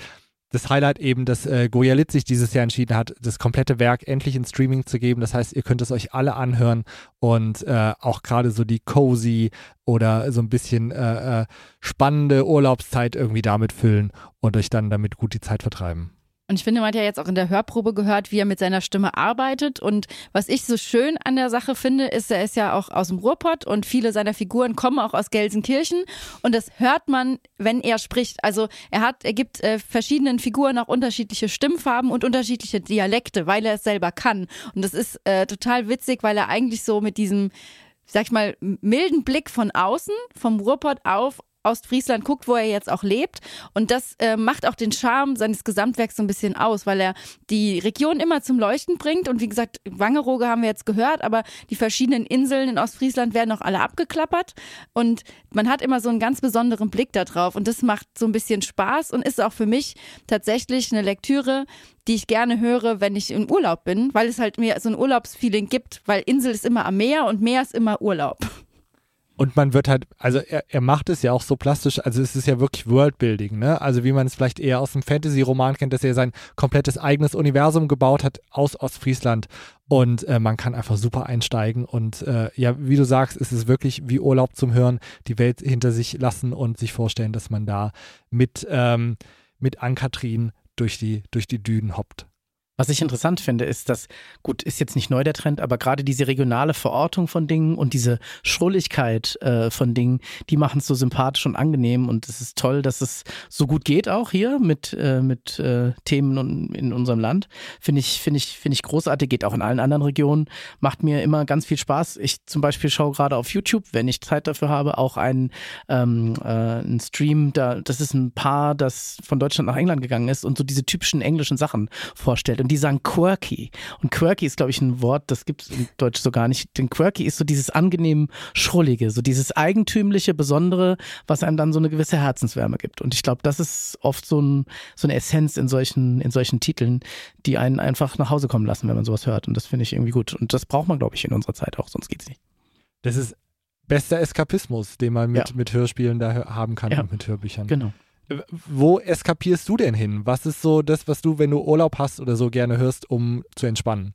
das Highlight eben, dass äh, Goyalit sich dieses Jahr entschieden hat, das komplette Werk endlich in Streaming zu geben. Das heißt, ihr könnt es euch alle anhören und äh, auch gerade so die cozy oder so ein bisschen äh, äh, spannende Urlaubszeit irgendwie damit füllen und euch dann damit gut die Zeit vertreiben. Und ich finde, man hat ja jetzt auch in der Hörprobe gehört, wie er mit seiner Stimme arbeitet. Und was ich so schön an der Sache finde, ist, er ist ja auch aus dem Ruhrpott und viele seiner Figuren kommen auch aus Gelsenkirchen. Und das hört man, wenn er spricht. Also er hat, er gibt äh, verschiedenen Figuren auch unterschiedliche Stimmfarben und unterschiedliche Dialekte, weil er es selber kann. Und das ist äh, total witzig, weil er eigentlich so mit diesem sag ich mal, milden Blick von außen, vom Ruhrpott auf, Ostfriesland guckt, wo er jetzt auch lebt. Und das äh, macht auch den Charme seines Gesamtwerks so ein bisschen aus, weil er die Region immer zum Leuchten bringt. Und wie gesagt, Wangerooge haben wir jetzt gehört, aber die verschiedenen Inseln in Ostfriesland werden auch alle abgeklappert. Und man hat immer so einen ganz besonderen Blick darauf. Und das macht so ein bisschen Spaß und ist auch für mich tatsächlich eine Lektüre, die ich gerne höre, wenn ich im Urlaub bin, weil es halt mir so ein Urlaubsfeeling gibt, weil Insel ist immer am Meer und Meer ist immer Urlaub. Und man wird halt, also er, er macht es ja auch so plastisch, also es ist ja wirklich Worldbuilding, ne? Also wie man es vielleicht eher aus dem Fantasy-Roman kennt, dass er sein komplettes eigenes Universum gebaut hat aus Ostfriesland. Und äh, man kann einfach super einsteigen. Und äh, ja, wie du sagst, ist es wirklich wie Urlaub zum Hören, die Welt hinter sich lassen und sich vorstellen, dass man da mit, ähm, mit Ann-Kathrin durch die, durch die Dünen hoppt. Was ich interessant finde, ist, dass, gut, ist jetzt nicht neu der Trend, aber gerade diese regionale Verortung von Dingen und diese Schrulligkeit äh, von Dingen, die machen es so sympathisch und angenehm. Und es ist toll, dass es so gut geht auch hier mit, äh, mit äh, Themen in unserem Land. Finde ich, finde ich, finde ich großartig, geht auch in allen anderen Regionen. Macht mir immer ganz viel Spaß. Ich zum Beispiel schaue gerade auf YouTube, wenn ich Zeit dafür habe, auch einen, ähm, äh, einen Stream, da, das ist ein Paar, das von Deutschland nach England gegangen ist und so diese typischen englischen Sachen vorstellt. Und die sagen quirky. Und quirky ist, glaube ich, ein Wort, das gibt es in Deutsch so gar nicht. Denn quirky ist so dieses angenehm Schrullige, so dieses eigentümliche, Besondere, was einem dann so eine gewisse Herzenswärme gibt. Und ich glaube, das ist oft so, ein, so eine Essenz in solchen, in solchen Titeln, die einen einfach nach Hause kommen lassen, wenn man sowas hört. Und das finde ich irgendwie gut. Und das braucht man, glaube ich, in unserer Zeit auch, sonst geht es nicht. Das ist bester Eskapismus, den man mit, Ja. mit Hörspielen da haben kann Ja. und mit Hörbüchern. Genau. Wo eskapierst du denn hin? Was ist so das, was du, wenn du Urlaub hast oder so gerne hörst, um zu entspannen?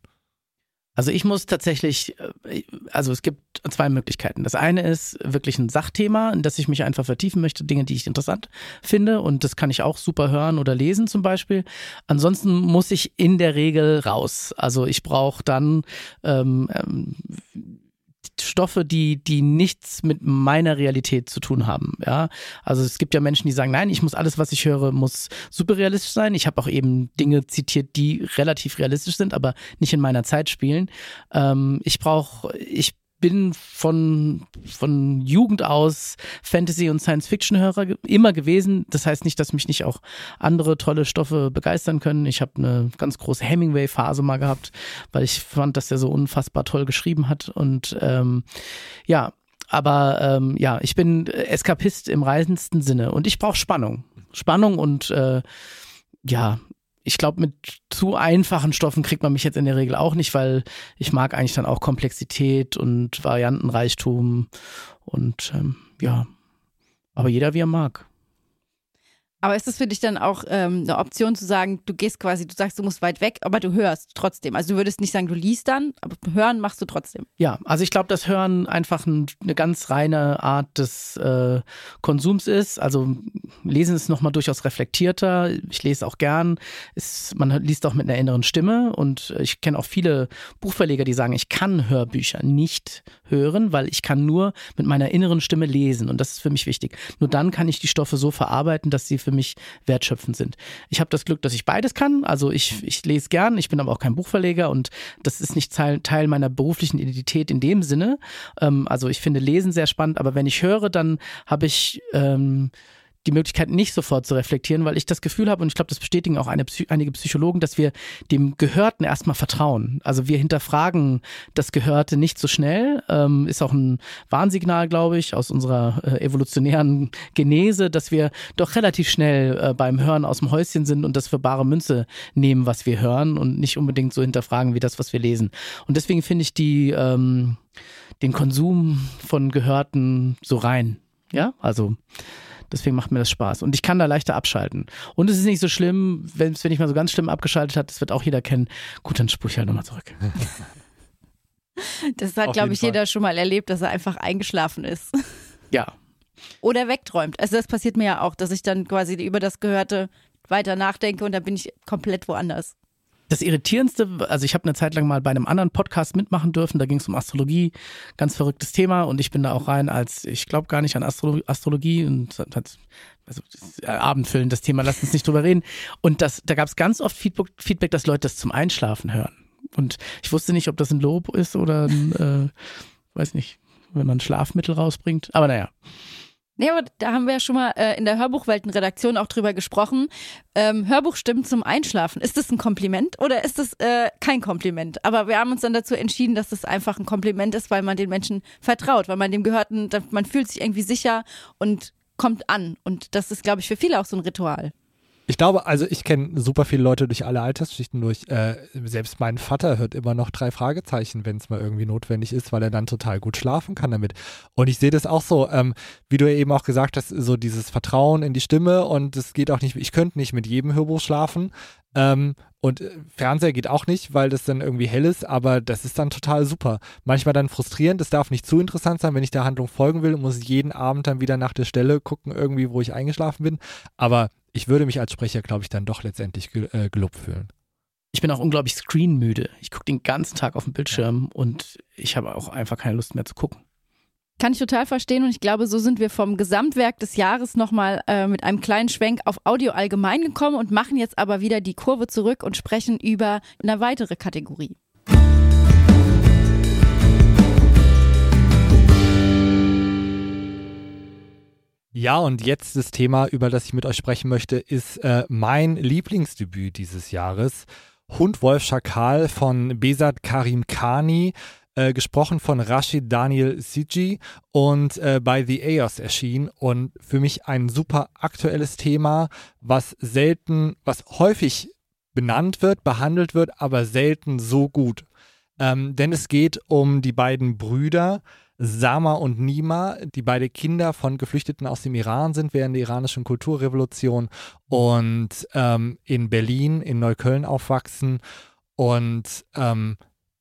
Also ich muss tatsächlich, äh, also es gibt zwei Möglichkeiten. Das eine ist wirklich ein Sachthema, in das ich mich einfach vertiefen möchte, Dinge, die ich interessant finde und das kann ich auch super hören oder lesen zum Beispiel. Ansonsten muss ich in der Regel raus. Also ich brauche dann ähm, ähm, Stoffe, die, die nichts mit meiner Realität zu tun haben. Ja, also es gibt ja Menschen, die sagen, nein, ich muss alles, was ich höre, muss super realistisch sein. Ich habe auch eben Dinge zitiert, die relativ realistisch sind, aber nicht in meiner Zeit spielen. Ähm, ich brauche, ich bin von, von Jugend aus Fantasy- und Science-Fiction-Hörer immer gewesen. Das heißt nicht, dass mich nicht auch andere tolle Stoffe begeistern können. Ich habe eine ganz große Hemingway-Phase mal gehabt, weil ich fand, dass er so unfassbar toll geschrieben hat. Und ähm, ja, aber ähm, ja, ich bin Eskapist im reisendsten Sinne und ich brauche Spannung. Spannung und äh, ja, ich glaube, mit zu einfachen Stoffen kriegt man mich jetzt in der Regel auch nicht, weil ich mag eigentlich dann auch Komplexität und Variantenreichtum und ähm, ja, aber jeder wie er mag. Aber ist es für dich dann auch ähm, eine Option zu sagen, du gehst quasi, du sagst, du musst weit weg, aber du hörst trotzdem. Also du würdest nicht sagen, du liest dann, aber hören machst du trotzdem. Ja, also ich glaube, dass Hören einfach ein, eine ganz reine Art des äh, Konsums ist. Also Lesen ist nochmal durchaus reflektierter. Ich lese auch gern. Ist, man liest auch mit einer inneren Stimme und ich kenne auch viele Buchverleger, die sagen, ich kann Hörbücher nicht hören, weil ich kann nur mit meiner inneren Stimme lesen und das ist für mich wichtig. Nur dann kann ich die Stoffe so verarbeiten, dass sie für wertschöpfend sind. Ich habe das Glück, dass ich beides kann. Also ich, ich lese gern, ich bin aber auch kein Buchverleger und das ist nicht Teil, Teil meiner beruflichen Identität in dem Sinne. Ähm, also ich finde Lesen sehr spannend, aber wenn ich höre, dann habe ich ähm, die Möglichkeit, nicht sofort zu reflektieren, weil ich das Gefühl habe, und ich glaube, das bestätigen auch Psy- einige Psychologen, dass wir dem Gehörten erstmal vertrauen. Also wir hinterfragen das Gehörte nicht so schnell. Ähm, ist auch ein Warnsignal, glaube ich, aus unserer äh, evolutionären Genese, dass wir doch relativ schnell äh, beim Hören aus dem Häuschen sind und das für bare Münze nehmen, was wir hören und nicht unbedingt so hinterfragen wie das, was wir lesen. Und deswegen finde ich die, ähm, den Konsum von Gehörten so rein. Ja, also Deswegen macht mir das Spaß. Und ich kann da leichter abschalten. Und es ist nicht so schlimm, wenn wenn ich mal so ganz schlimm abgeschaltet hat, das wird auch jeder kennen. Gut, dann spule ich halt nochmal zurück. Das hat, glaube ich, Fall. jeder schon mal erlebt, dass er einfach eingeschlafen ist. Ja. Oder wegträumt. Also das passiert mir ja auch, dass ich dann quasi über das Gehörte weiter nachdenke und dann bin ich komplett woanders. Das Irritierendste, also ich habe eine Zeit lang mal bei einem anderen Podcast mitmachen dürfen, da ging es um Astrologie, ganz verrücktes Thema und ich bin da auch rein als, ich glaube gar nicht an Astro Astrologie und hat, also das ist abendfüllend das Thema, lasst uns nicht drüber reden. Und das, da gab es ganz oft Feedback, Feedback, dass Leute das zum Einschlafen hören. Und ich wusste nicht, ob das ein Lob ist oder ein, äh, weiß nicht, wenn man Schlafmittel rausbringt. Aber naja. Nee, aber da haben wir ja schon mal äh, in der Hörbuchwelten-Redaktion auch drüber gesprochen. Ähm, Hörbuchstimmen zum Einschlafen. Ist das ein Kompliment oder ist das äh, kein Kompliment? Aber wir haben uns dann dazu entschieden, dass das einfach ein Kompliment ist, weil man den Menschen vertraut, weil man dem Gehörten, man fühlt sich irgendwie sicher und kommt an. Und das ist, glaube ich, für viele auch so ein Ritual. Ich glaube, also ich kenne super viele Leute durch alle Altersschichten durch. Äh, selbst mein Vater hört immer noch drei Fragezeichen, wenn es mal irgendwie notwendig ist, weil er dann total gut schlafen kann damit. Und ich sehe das auch so, ähm, wie du ja eben auch gesagt hast, so dieses Vertrauen in die Stimme und es geht auch nicht, ich könnte nicht mit jedem Hörbuch schlafen. Ähm, und äh, Fernseher geht auch nicht, weil das dann irgendwie hell ist, aber das ist dann total super. Manchmal dann frustrierend, es darf nicht zu interessant sein, wenn ich der Handlung folgen will, muss ich jeden Abend dann wieder nach der Stelle gucken, irgendwie, wo ich eingeschlafen bin. Aber ich würde mich als Sprecher, glaube ich, dann doch letztendlich ge äh, gelobt fühlen. Ich bin auch unglaublich screenmüde. Ich gucke den ganzen Tag auf dem Bildschirm und ich habe auch einfach keine Lust mehr zu gucken. Kann ich total verstehen und ich glaube, so sind wir vom Gesamtwerk des Jahres nochmal äh, mit einem kleinen Schwenk auf Audio allgemein gekommen und machen jetzt aber wieder die Kurve zurück und sprechen über eine weitere Kategorie. Ja, und jetzt das Thema, über das ich mit euch sprechen möchte, ist äh, mein Lieblingsdebüt dieses Jahres. Hund Wolf Schakal von Besat Karim Khani, äh, gesprochen von Rashid Daniel Siji und äh, bei The EOS erschienen. Und für mich ein super aktuelles Thema, was selten, was häufig benannt wird, behandelt wird, aber selten so gut. Ähm, denn es geht um die beiden Brüder Sama und Nima, die beide Kinder von Geflüchteten aus dem Iran sind während der iranischen Kulturrevolution und ähm, in Berlin, in Neukölln aufwachsen und ähm,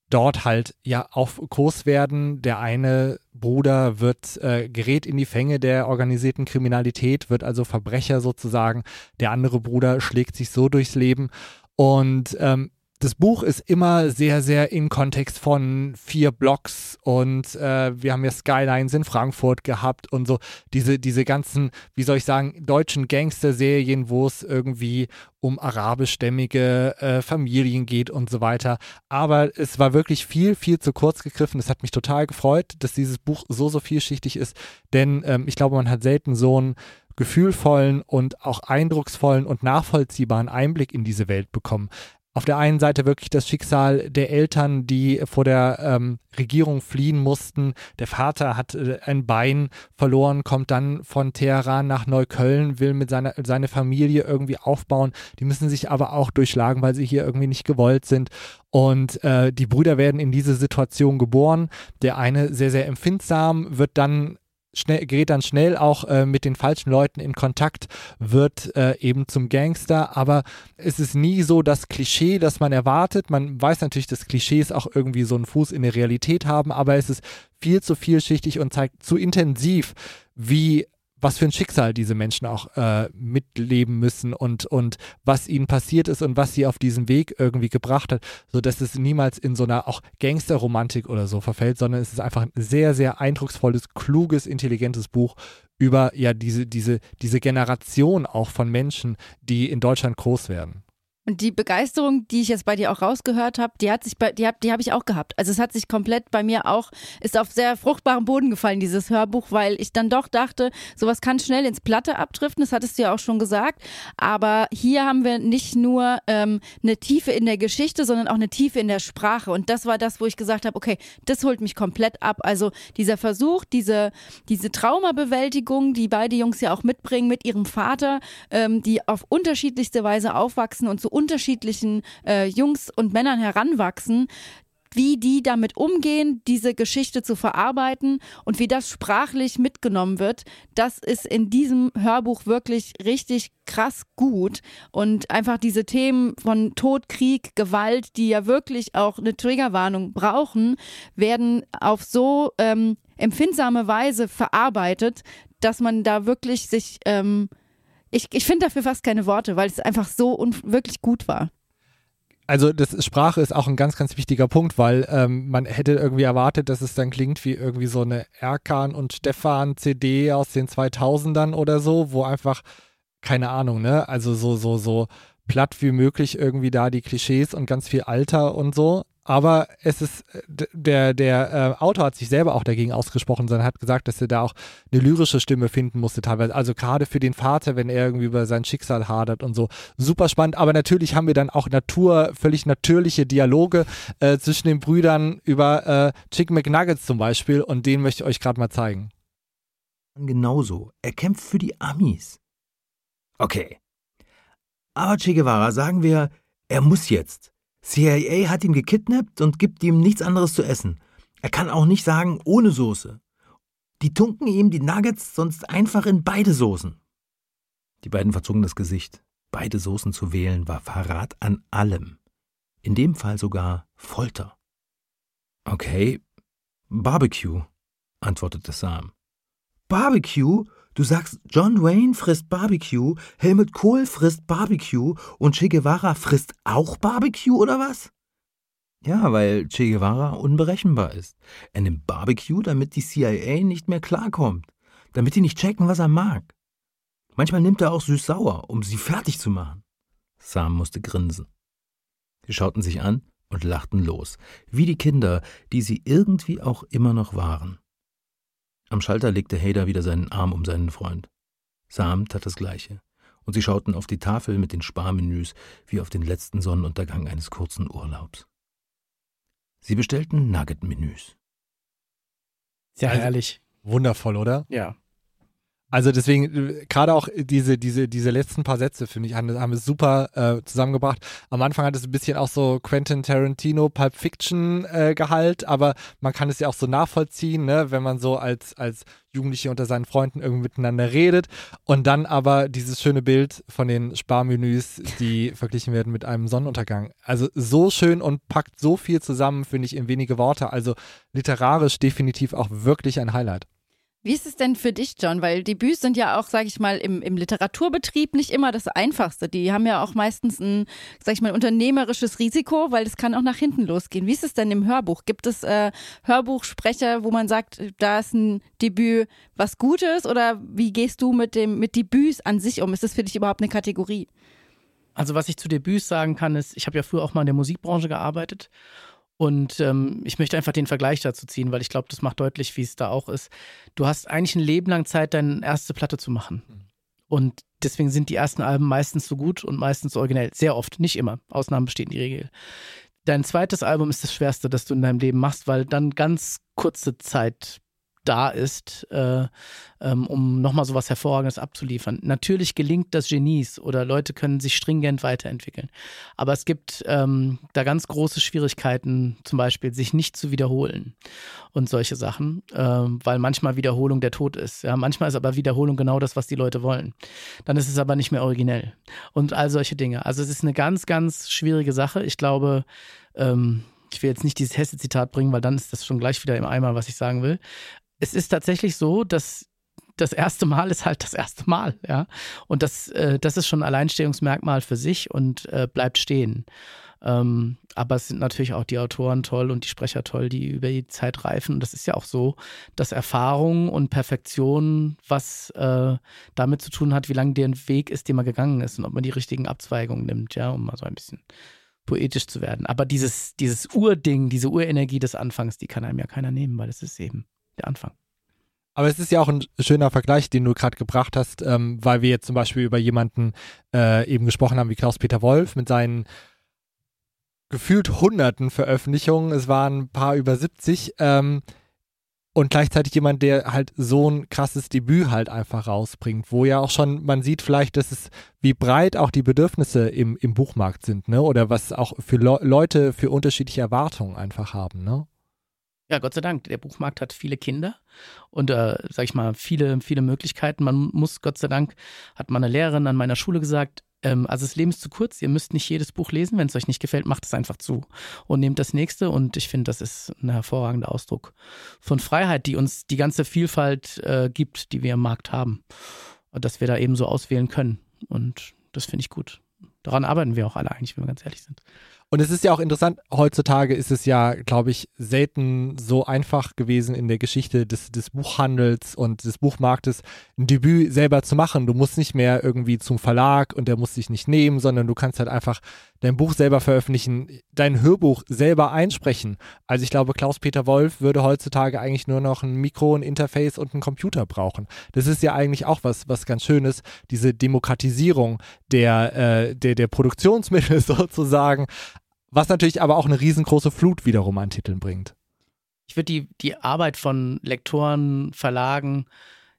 dort halt ja auf Kurs werden. Der eine Bruder wird äh, gerät in die Fänge der organisierten Kriminalität, wird also Verbrecher sozusagen. Der andere Bruder schlägt sich so durchs Leben und ähm, das Buch ist immer sehr, sehr in Kontext von vier Blocks und äh, wir haben ja Skylines in Frankfurt gehabt und so diese, diese ganzen, wie soll ich sagen, deutschen Gangster-Serien, wo es irgendwie um arabischstämmige äh, Familien geht und so weiter. Aber es war wirklich viel, viel zu kurz gegriffen. Es hat mich total gefreut, dass dieses Buch so, so vielschichtig ist, denn ähm, ich glaube, man hat selten so einen gefühlvollen und auch eindrucksvollen und nachvollziehbaren Einblick in diese Welt bekommen auf der einen Seite wirklich das Schicksal der Eltern, die vor der ähm, Regierung fliehen mussten. Der Vater hat äh, ein Bein verloren, kommt dann von Teheran nach Neukölln, will mit seiner seine Familie irgendwie aufbauen. Die müssen sich aber auch durchschlagen, weil sie hier irgendwie nicht gewollt sind. Und äh, die Brüder werden in diese Situation geboren. Der eine sehr, sehr empfindsam, wird dann schnell, gerät dann schnell auch äh, mit den falschen Leuten in Kontakt, wird äh, eben zum Gangster, aber es ist nie so das Klischee, das man erwartet. Man weiß natürlich, dass Klischees auch irgendwie so einen Fuß in der Realität haben, aber es ist viel zu vielschichtig und zeigt zu intensiv, wie was für ein Schicksal diese Menschen auch äh, mitleben müssen und, und was ihnen passiert ist und was sie auf diesem Weg irgendwie gebracht hat, sodass es niemals in so einer auch Gangsterromantik oder so verfällt, sondern es ist einfach ein sehr, sehr eindrucksvolles, kluges, intelligentes Buch über ja diese, diese, diese Generation auch von Menschen, die in Deutschland groß werden. Und die Begeisterung, die ich jetzt bei dir auch rausgehört habe, die hat sich bei, die habe die hab ich auch gehabt. Also es hat sich komplett bei mir auch, ist auf sehr fruchtbaren Boden gefallen, dieses Hörbuch, weil ich dann doch dachte, sowas kann schnell ins Platte abdriften, das hattest du ja auch schon gesagt. Aber hier haben wir nicht nur ähm, eine Tiefe in der Geschichte, sondern auch eine Tiefe in der Sprache. Und das war das, wo ich gesagt habe, okay, das holt mich komplett ab. Also dieser Versuch, diese, diese Traumabewältigung, die beide Jungs ja auch mitbringen mit ihrem Vater, ähm, die auf unterschiedlichste Weise aufwachsen und so unterschiedlichen äh, Jungs und Männern heranwachsen, wie die damit umgehen, diese Geschichte zu verarbeiten und wie das sprachlich mitgenommen wird, das ist in diesem Hörbuch wirklich richtig krass gut. Und einfach diese Themen von Tod, Krieg, Gewalt, die ja wirklich auch eine Triggerwarnung brauchen, werden auf so ähm, empfindsame Weise verarbeitet, dass man da wirklich sich ähm, ich, ich finde dafür fast keine Worte, weil es einfach so wirklich gut war. Also das Sprache ist auch ein ganz, ganz wichtiger Punkt, weil ähm, man hätte irgendwie erwartet, dass es dann klingt wie irgendwie so eine Erkan und Stefan CD aus den 2000ern oder so, wo einfach keine Ahnung, ne? Also so so so platt wie möglich irgendwie da die Klischees und ganz viel Alter und so aber es ist, äh, der, der äh, Autor hat sich selber auch dagegen ausgesprochen, sondern hat gesagt, dass er da auch eine lyrische Stimme finden musste teilweise. Also gerade für den Vater, wenn er irgendwie über sein Schicksal hadert und so. Super spannend. Aber natürlich haben wir dann auch Natur, völlig natürliche Dialoge äh, zwischen den Brüdern über äh, Chicken McNuggets zum Beispiel und den möchte ich euch gerade mal zeigen. Genauso. Er kämpft für die Amis. Okay. Aber Che Guevara, sagen wir, er muss jetzt. CIA hat ihn gekidnappt und gibt ihm nichts anderes zu essen. Er kann auch nicht sagen ohne Soße. Die tunken ihm die Nuggets sonst einfach in beide Soßen. Die beiden verzogen das Gesicht. Beide Soßen zu wählen war Verrat an allem. In dem Fall sogar Folter. Okay, Barbecue, antwortete Sam. Barbecue? Du sagst, John Wayne frisst Barbecue, Helmut Kohl frisst Barbecue und Che Guevara frisst auch Barbecue oder was? Ja, weil Che Guevara unberechenbar ist. Er nimmt Barbecue, damit die CIA nicht mehr klarkommt, damit die nicht checken, was er mag. Manchmal nimmt er auch süß-sauer, um sie fertig zu machen. Sam musste grinsen. Sie schauten sich an und lachten los, wie die Kinder, die sie irgendwie auch immer noch waren. Am Schalter legte Hader wieder seinen Arm um seinen Freund. Sam tat das Gleiche, und sie schauten auf die Tafel mit den Sparmenüs wie auf den letzten Sonnenuntergang eines kurzen Urlaubs. Sie bestellten Nugget-Menüs. Ja, also, herrlich. Wundervoll, oder? Ja. Also deswegen, äh, gerade auch diese, diese, diese letzten paar Sätze, finde ich, haben, haben wir super äh, zusammengebracht. Am Anfang hat es ein bisschen auch so Quentin Tarantino Pulp Fiction äh, Gehalt, aber man kann es ja auch so nachvollziehen, ne, wenn man so als, als Jugendliche unter seinen Freunden irgendwie miteinander redet und dann aber dieses schöne Bild von den Sparmenüs, die verglichen werden mit einem Sonnenuntergang. Also so schön und packt so viel zusammen, finde ich, in wenige Worte. Also literarisch definitiv auch wirklich ein Highlight. Wie ist es denn für dich, John? Weil Debüts sind ja auch, sag ich mal, im, im Literaturbetrieb nicht immer das Einfachste. Die haben ja auch meistens ein, sag ich mal, unternehmerisches Risiko, weil das kann auch nach hinten losgehen. Wie ist es denn im Hörbuch? Gibt es äh, Hörbuchsprecher, wo man sagt, da ist ein Debüt was Gutes? Oder wie gehst du mit dem mit Debüts an sich um? Ist das für dich überhaupt eine Kategorie? Also was ich zu Debüts sagen kann, ist, ich habe ja früher auch mal in der Musikbranche gearbeitet und ähm, ich möchte einfach den Vergleich dazu ziehen, weil ich glaube, das macht deutlich, wie es da auch ist. Du hast eigentlich ein Leben lang Zeit, deine erste Platte zu machen. Und deswegen sind die ersten Alben meistens so gut und meistens so originell. Sehr oft, nicht immer. Ausnahmen bestehen die Regel. Dein zweites Album ist das Schwerste, das du in deinem Leben machst, weil dann ganz kurze Zeit da ist, äh, ähm, um nochmal so was Hervorragendes abzuliefern. Natürlich gelingt das Genies oder Leute können sich stringent weiterentwickeln. Aber es gibt ähm, da ganz große Schwierigkeiten, zum Beispiel sich nicht zu wiederholen und solche Sachen, äh, weil manchmal Wiederholung der Tod ist. Ja, manchmal ist aber Wiederholung genau das, was die Leute wollen. Dann ist es aber nicht mehr originell und all solche Dinge. Also es ist eine ganz, ganz schwierige Sache. Ich glaube, ähm, ich will jetzt nicht dieses Hesse-Zitat bringen, weil dann ist das schon gleich wieder im Eimer, was ich sagen will es ist tatsächlich so, dass das erste Mal ist halt das erste Mal, ja. Und das, äh, das ist schon ein Alleinstellungsmerkmal für sich und äh, bleibt stehen. Ähm, aber es sind natürlich auch die Autoren toll und die Sprecher toll, die über die Zeit reifen. Und das ist ja auch so, dass Erfahrung und Perfektion was äh, damit zu tun hat, wie lang der Weg ist, den man gegangen ist und ob man die richtigen Abzweigungen nimmt, ja, um mal so ein bisschen poetisch zu werden. Aber dieses, dieses Urding, diese Urenergie des Anfangs, die kann einem ja keiner nehmen, weil es ist eben der Anfang. Aber es ist ja auch ein schöner Vergleich, den du gerade gebracht hast, ähm, weil wir jetzt zum Beispiel über jemanden äh, eben gesprochen haben wie Klaus-Peter Wolf mit seinen gefühlt hunderten Veröffentlichungen. Es waren ein paar über 70. Ähm, und gleichzeitig jemand, der halt so ein krasses Debüt halt einfach rausbringt, wo ja auch schon, man sieht vielleicht, dass es, wie breit auch die Bedürfnisse im, im Buchmarkt sind, ne? Oder was auch für Le Leute für unterschiedliche Erwartungen einfach haben, ne? Ja, Gott sei Dank. Der Buchmarkt hat viele Kinder und, äh, sag ich mal, viele, viele Möglichkeiten. Man muss, Gott sei Dank, hat meine Lehrerin an meiner Schule gesagt, ähm, also das Leben ist zu kurz, ihr müsst nicht jedes Buch lesen. Wenn es euch nicht gefällt, macht es einfach zu und nehmt das nächste. Und ich finde, das ist ein hervorragender Ausdruck von Freiheit, die uns die ganze Vielfalt äh, gibt, die wir im Markt haben. Und dass wir da eben so auswählen können. Und das finde ich gut. Daran arbeiten wir auch alle eigentlich, wenn wir ganz ehrlich sind. Und es ist ja auch interessant, heutzutage ist es ja, glaube ich, selten so einfach gewesen in der Geschichte des, des Buchhandels und des Buchmarktes, ein Debüt selber zu machen. Du musst nicht mehr irgendwie zum Verlag und der muss dich nicht nehmen, sondern du kannst halt einfach dein Buch selber veröffentlichen, dein Hörbuch selber einsprechen. Also ich glaube, Klaus-Peter Wolf würde heutzutage eigentlich nur noch ein Mikro, ein Interface und einen Computer brauchen. Das ist ja eigentlich auch was, was ganz Schönes, diese Demokratisierung der, äh, der, der Produktionsmittel sozusagen, was natürlich aber auch eine riesengroße Flut wiederum an Titeln bringt. Ich würde die, die Arbeit von Lektoren, Verlagen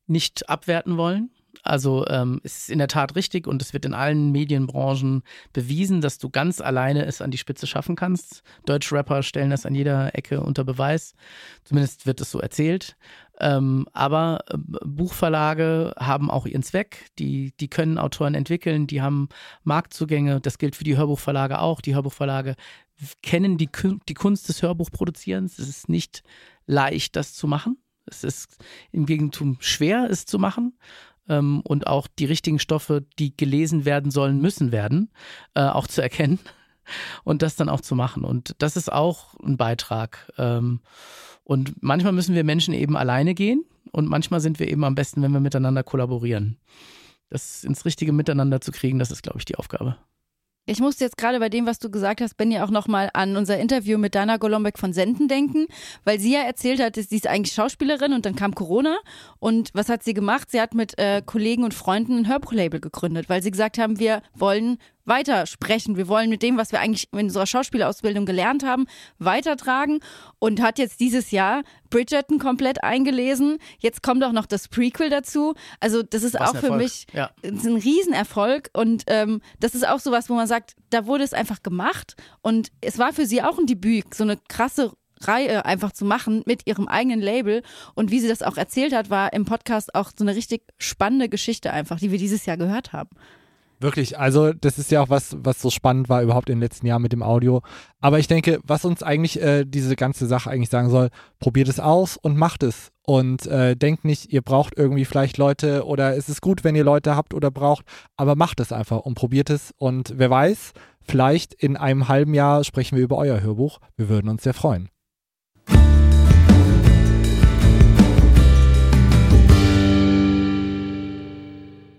nicht abwerten wollen. Also ähm, es ist in der Tat richtig und es wird in allen Medienbranchen bewiesen, dass du ganz alleine es an die Spitze schaffen kannst. Deutsche Rapper stellen das an jeder Ecke unter Beweis. Zumindest wird es so erzählt. Ähm, aber äh, Buchverlage haben auch ihren Zweck. Die, die können Autoren entwickeln, die haben Marktzugänge. Das gilt für die Hörbuchverlage auch. Die Hörbuchverlage kennen die, die Kunst des Hörbuchproduzierens. Es ist nicht leicht, das zu machen. Es ist im Gegentum schwer, es zu machen ähm, und auch die richtigen Stoffe, die gelesen werden sollen, müssen werden, äh, auch zu erkennen und das dann auch zu machen. Und das ist auch ein Beitrag. Ähm, und manchmal müssen wir Menschen eben alleine gehen und manchmal sind wir eben am besten, wenn wir miteinander kollaborieren. Das ins richtige Miteinander zu kriegen, das ist, glaube ich, die Aufgabe. Ich musste jetzt gerade bei dem, was du gesagt hast, Benny, auch nochmal an unser Interview mit Dana Golombek von Senden denken, weil sie ja erzählt hat, sie ist eigentlich Schauspielerin und dann kam Corona. Und was hat sie gemacht? Sie hat mit äh, Kollegen und Freunden ein Hörbuchlabel gegründet, weil sie gesagt haben, wir wollen weitersprechen. Wir wollen mit dem, was wir eigentlich in unserer Schauspielausbildung gelernt haben, weitertragen und hat jetzt dieses Jahr Bridgerton komplett eingelesen. Jetzt kommt auch noch das Prequel dazu. Also das ist Was auch für mich Ja. ein Riesenerfolg und ähm, das ist auch sowas, wo man sagt, da wurde es einfach gemacht und es war für sie auch ein Debüt, so eine krasse Reihe einfach zu machen mit ihrem eigenen Label und wie sie das auch erzählt hat, war im Podcast auch so eine richtig spannende Geschichte einfach, die wir dieses Jahr gehört haben. Wirklich, also das ist ja auch was, was so spannend war überhaupt den letzten Jahren mit dem Audio. Aber ich denke, was uns eigentlich äh, diese ganze Sache eigentlich sagen soll, probiert es aus und macht es. Und äh, denkt nicht, ihr braucht irgendwie vielleicht Leute oder es ist gut, wenn ihr Leute habt oder braucht, aber macht es einfach und probiert es. Und wer weiß, vielleicht in einem halben Jahr sprechen wir über euer Hörbuch. Wir würden uns sehr freuen.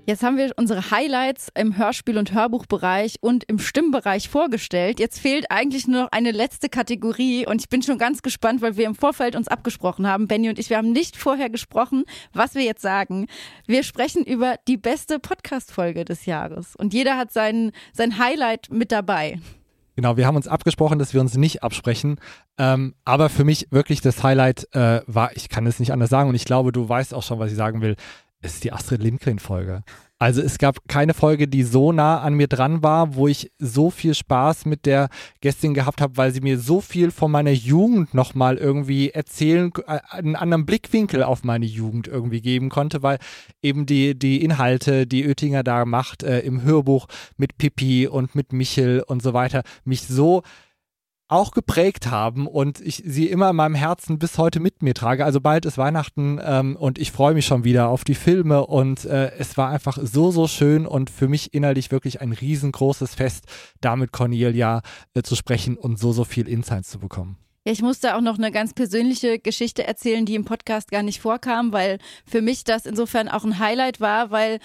Jetzt haben wir unsere Highlights im Hörspiel- und Hörbuchbereich und im Stimmbereich vorgestellt. Jetzt fehlt eigentlich nur noch eine letzte Kategorie und ich bin schon ganz gespannt, weil wir im Vorfeld uns abgesprochen haben, Benny und ich, wir haben nicht vorher gesprochen, was wir jetzt sagen. Wir sprechen über die beste Podcast-Folge des Jahres und jeder hat sein, sein Highlight mit dabei. Genau, wir haben uns abgesprochen, dass wir uns nicht absprechen. Ähm, aber für mich wirklich das Highlight äh, war, ich kann es nicht anders sagen und ich glaube, du weißt auch schon, was ich sagen will. Es ist die Astrid Lindgren-Folge. Also es gab keine Folge, die so nah an mir dran war, wo ich so viel Spaß mit der Gästin gehabt habe, weil sie mir so viel von meiner Jugend nochmal irgendwie erzählen, äh, einen anderen Blickwinkel auf meine Jugend irgendwie geben konnte, weil eben die, die Inhalte, die Oettinger da macht äh, im Hörbuch mit Pippi und mit Michel und so weiter, mich so auch geprägt haben und ich sie immer in meinem Herzen bis heute mit mir trage. Also bald ist Weihnachten ähm, und ich freue mich schon wieder auf die Filme und äh, es war einfach so, so schön und für mich innerlich wirklich ein riesengroßes Fest, da mit Cornelia äh, zu sprechen und so, so viel Insights zu bekommen. Ja, ich musste auch noch eine ganz persönliche Geschichte erzählen, die im Podcast gar nicht vorkam, weil für mich das insofern auch ein Highlight war, weil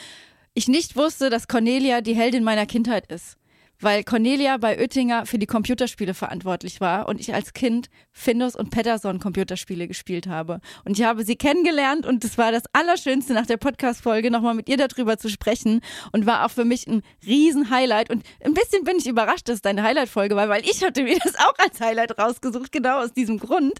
ich nicht wusste, dass Cornelia die Heldin meiner Kindheit ist. Weil Cornelia bei Oettinger für die Computerspiele verantwortlich war und ich als Kind Findus und Patterson Computerspiele gespielt habe. Und ich habe sie kennengelernt und es war das Allerschönste nach der Podcast-Folge, nochmal mit ihr darüber zu sprechen und war auch für mich ein Riesen-Highlight. Und ein bisschen bin ich überrascht, dass es deine Highlight-Folge war, weil ich hatte mir das auch als Highlight rausgesucht, genau aus diesem Grund.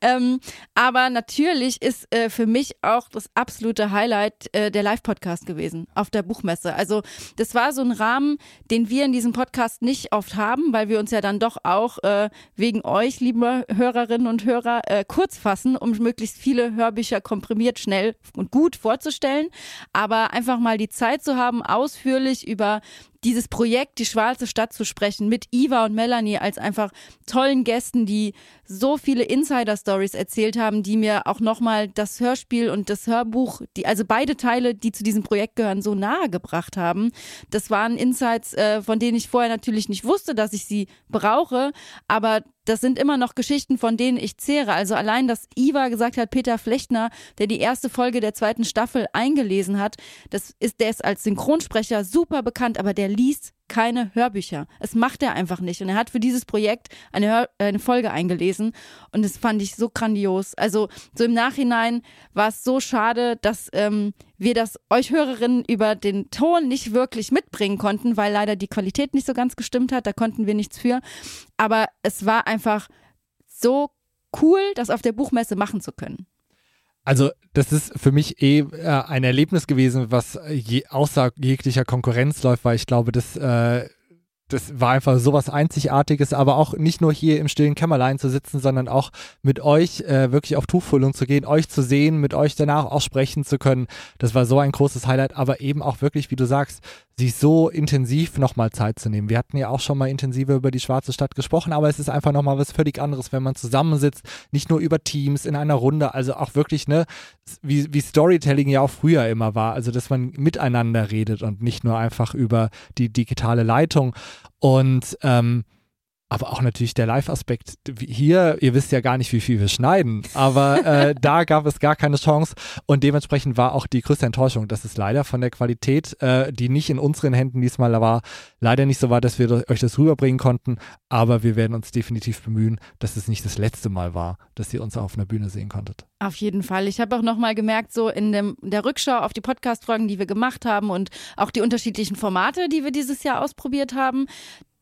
Ähm, aber natürlich ist äh, für mich auch das absolute Highlight äh, der Live-Podcast gewesen auf der Buchmesse. Also das war so ein Rahmen, den wir in diesem Podcast nicht oft haben, weil wir uns ja dann doch auch äh, wegen euch, liebe Hörerinnen und Hörer, äh, kurz fassen, um möglichst viele Hörbücher komprimiert, schnell und gut vorzustellen. Aber einfach mal die Zeit zu haben, ausführlich über dieses Projekt, die schwarze Stadt zu sprechen, mit Eva und Melanie als einfach tollen Gästen, die so viele Insider-Stories erzählt haben, die mir auch nochmal das Hörspiel und das Hörbuch, die, also beide Teile, die zu diesem Projekt gehören, so nahe gebracht haben. Das waren Insights, äh, von denen ich vorher natürlich nicht wusste, dass ich sie brauche, aber das sind immer noch Geschichten, von denen ich zehre. Also allein, dass Iva gesagt hat, Peter Flechtner, der die erste Folge der zweiten Staffel eingelesen hat, das ist, der ist als Synchronsprecher super bekannt, aber der liest keine Hörbücher. Es macht er einfach nicht. Und er hat für dieses Projekt eine, Hör eine Folge eingelesen und das fand ich so grandios. Also so im Nachhinein war es so schade, dass ähm, wir das euch Hörerinnen über den Ton nicht wirklich mitbringen konnten, weil leider die Qualität nicht so ganz gestimmt hat. Da konnten wir nichts für. Aber es war einfach so cool, das auf der Buchmesse machen zu können. Also das ist für mich eh äh, ein Erlebnis gewesen, was je, außer jeglicher Konkurrenz läuft, weil ich glaube, das, äh, das war einfach sowas Einzigartiges, aber auch nicht nur hier im stillen Kämmerlein zu sitzen, sondern auch mit euch äh, wirklich auf Tuchfüllung zu gehen, euch zu sehen, mit euch danach auch sprechen zu können. Das war so ein großes Highlight, aber eben auch wirklich, wie du sagst, sich so intensiv nochmal Zeit zu nehmen. Wir hatten ja auch schon mal intensiver über die Schwarze Stadt gesprochen, aber es ist einfach nochmal was völlig anderes, wenn man zusammensitzt, nicht nur über Teams in einer Runde, also auch wirklich, ne, wie, wie Storytelling ja auch früher immer war, also dass man miteinander redet und nicht nur einfach über die digitale Leitung. Und ähm, aber auch natürlich der Live-Aspekt. Hier, ihr wisst ja gar nicht, wie viel wir schneiden, aber äh, da gab es gar keine Chance und dementsprechend war auch die größte Enttäuschung, dass es leider von der Qualität, äh, die nicht in unseren Händen diesmal war, leider nicht so war, dass wir euch das rüberbringen konnten, aber wir werden uns definitiv bemühen, dass es nicht das letzte Mal war, dass ihr uns auf einer Bühne sehen konntet. Auf jeden Fall. Ich habe auch nochmal gemerkt, so in dem, der Rückschau auf die Podcast-Folgen, die wir gemacht haben und auch die unterschiedlichen Formate, die wir dieses Jahr ausprobiert haben,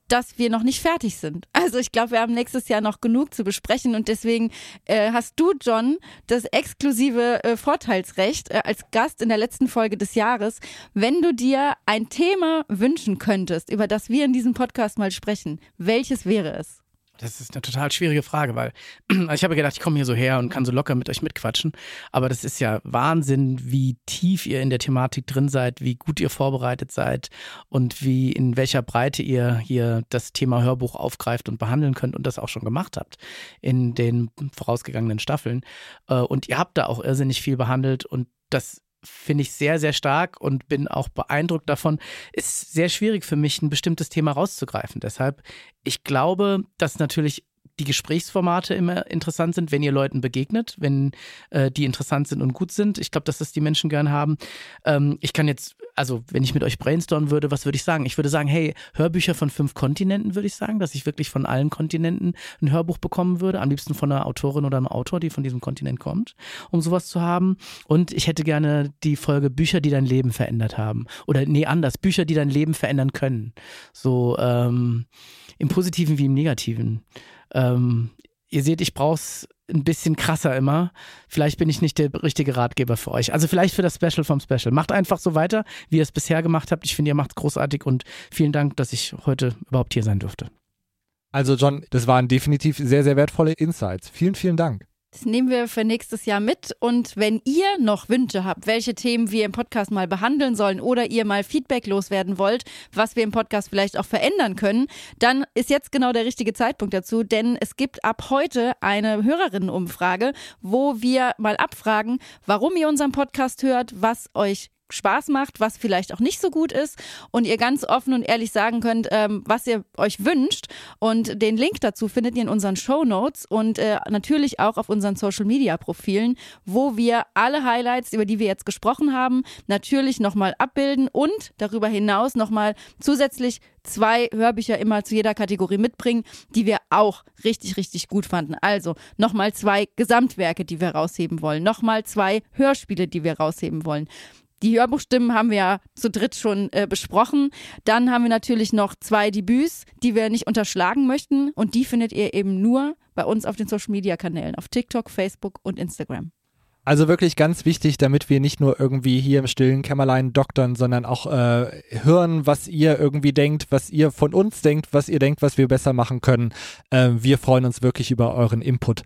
dass wir noch nicht fertig sind. Also ich glaube, wir haben nächstes Jahr noch genug zu besprechen und deswegen äh, hast du, John, das exklusive äh, Vorteilsrecht äh, als Gast in der letzten Folge des Jahres, wenn du dir ein Thema wünschen könntest, über das wir in diesem Podcast mal sprechen. Welches wäre es? Das ist eine total schwierige Frage, weil ich habe gedacht, ich komme hier so her und kann so locker mit euch mitquatschen. Aber das ist ja Wahnsinn, wie tief ihr in der Thematik drin seid, wie gut ihr vorbereitet seid und wie in welcher Breite ihr hier das Thema Hörbuch aufgreift und behandeln könnt und das auch schon gemacht habt in den vorausgegangenen Staffeln. Äh, und ihr habt da auch irrsinnig viel behandelt und das finde ich sehr, sehr stark und bin auch beeindruckt davon. Ist sehr schwierig für mich, ein bestimmtes Thema rauszugreifen. Deshalb, ich glaube, dass natürlich die Gesprächsformate immer interessant sind, wenn ihr Leuten begegnet, wenn äh, die interessant sind und gut sind. Ich glaube, dass das die Menschen gern haben. Ähm, ich kann jetzt also wenn ich mit euch brainstormen würde, was würde ich sagen? Ich würde sagen, hey, Hörbücher von fünf Kontinenten, würde ich sagen, dass ich wirklich von allen Kontinenten ein Hörbuch bekommen würde, am liebsten von einer Autorin oder einem Autor, die von diesem Kontinent kommt, um sowas zu haben. Und ich hätte gerne die Folge Bücher, die dein Leben verändert haben. Oder nee, anders, Bücher, die dein Leben verändern können. So ähm, im Positiven wie im Negativen. Ähm, ihr seht, ich brauch's ein bisschen krasser immer. Vielleicht bin ich nicht der richtige Ratgeber für euch. Also vielleicht für das Special vom Special. Macht einfach so weiter, wie ihr es bisher gemacht habt. Ich finde, ihr macht es großartig und vielen Dank, dass ich heute überhaupt hier sein durfte. Also John, das waren definitiv sehr, sehr wertvolle Insights. Vielen, vielen Dank. Das nehmen wir für nächstes Jahr mit. Und wenn ihr noch Wünsche habt, welche Themen wir im Podcast mal behandeln sollen oder ihr mal Feedback loswerden wollt, was wir im Podcast vielleicht auch verändern können, dann ist jetzt genau der richtige Zeitpunkt dazu, denn es gibt ab heute eine Hörerinnenumfrage, wo wir mal abfragen, warum ihr unseren Podcast hört, was euch Spaß macht, was vielleicht auch nicht so gut ist und ihr ganz offen und ehrlich sagen könnt, ähm, was ihr euch wünscht. Und den Link dazu findet ihr in unseren Show Notes und äh, natürlich auch auf unseren Social Media Profilen, wo wir alle Highlights, über die wir jetzt gesprochen haben, natürlich nochmal abbilden und darüber hinaus nochmal zusätzlich zwei Hörbücher immer zu jeder Kategorie mitbringen, die wir auch richtig, richtig gut fanden. Also nochmal zwei Gesamtwerke, die wir rausheben wollen, nochmal zwei Hörspiele, die wir rausheben wollen. Die Hörbuchstimmen haben wir ja zu dritt schon äh, besprochen. Dann haben wir natürlich noch zwei Debüts, die wir nicht unterschlagen möchten. Und die findet ihr eben nur bei uns auf den Social Media Kanälen, auf TikTok, Facebook und Instagram. Also wirklich ganz wichtig, damit wir nicht nur irgendwie hier im stillen Kämmerlein doktern, sondern auch äh, hören, was ihr irgendwie denkt, was ihr von uns denkt, was ihr denkt, was wir besser machen können. Äh, wir freuen uns wirklich über euren Input.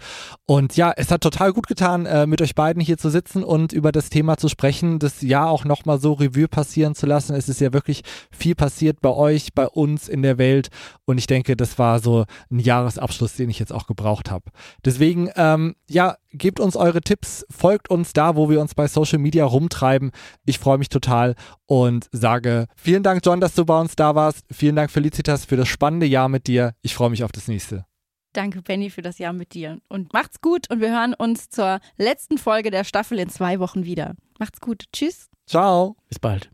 Und ja, es hat total gut getan, äh, mit euch beiden hier zu sitzen und über das Thema zu sprechen, das Jahr auch nochmal so Revue passieren zu lassen. Es ist ja wirklich viel passiert bei euch, bei uns in der Welt. Und ich denke, das war so ein Jahresabschluss, den ich jetzt auch gebraucht habe. Deswegen, ähm, ja, gebt uns eure Tipps, folgt uns da, wo wir uns bei Social Media rumtreiben. Ich freue mich total und sage vielen Dank, John, dass du bei uns da warst. Vielen Dank, Felicitas, für das spannende Jahr mit dir. Ich freue mich auf das nächste. Danke, Benny, für das Jahr mit dir. Und macht's gut und wir hören uns zur letzten Folge der Staffel in zwei Wochen wieder. Macht's gut. Tschüss. Ciao. Bis bald.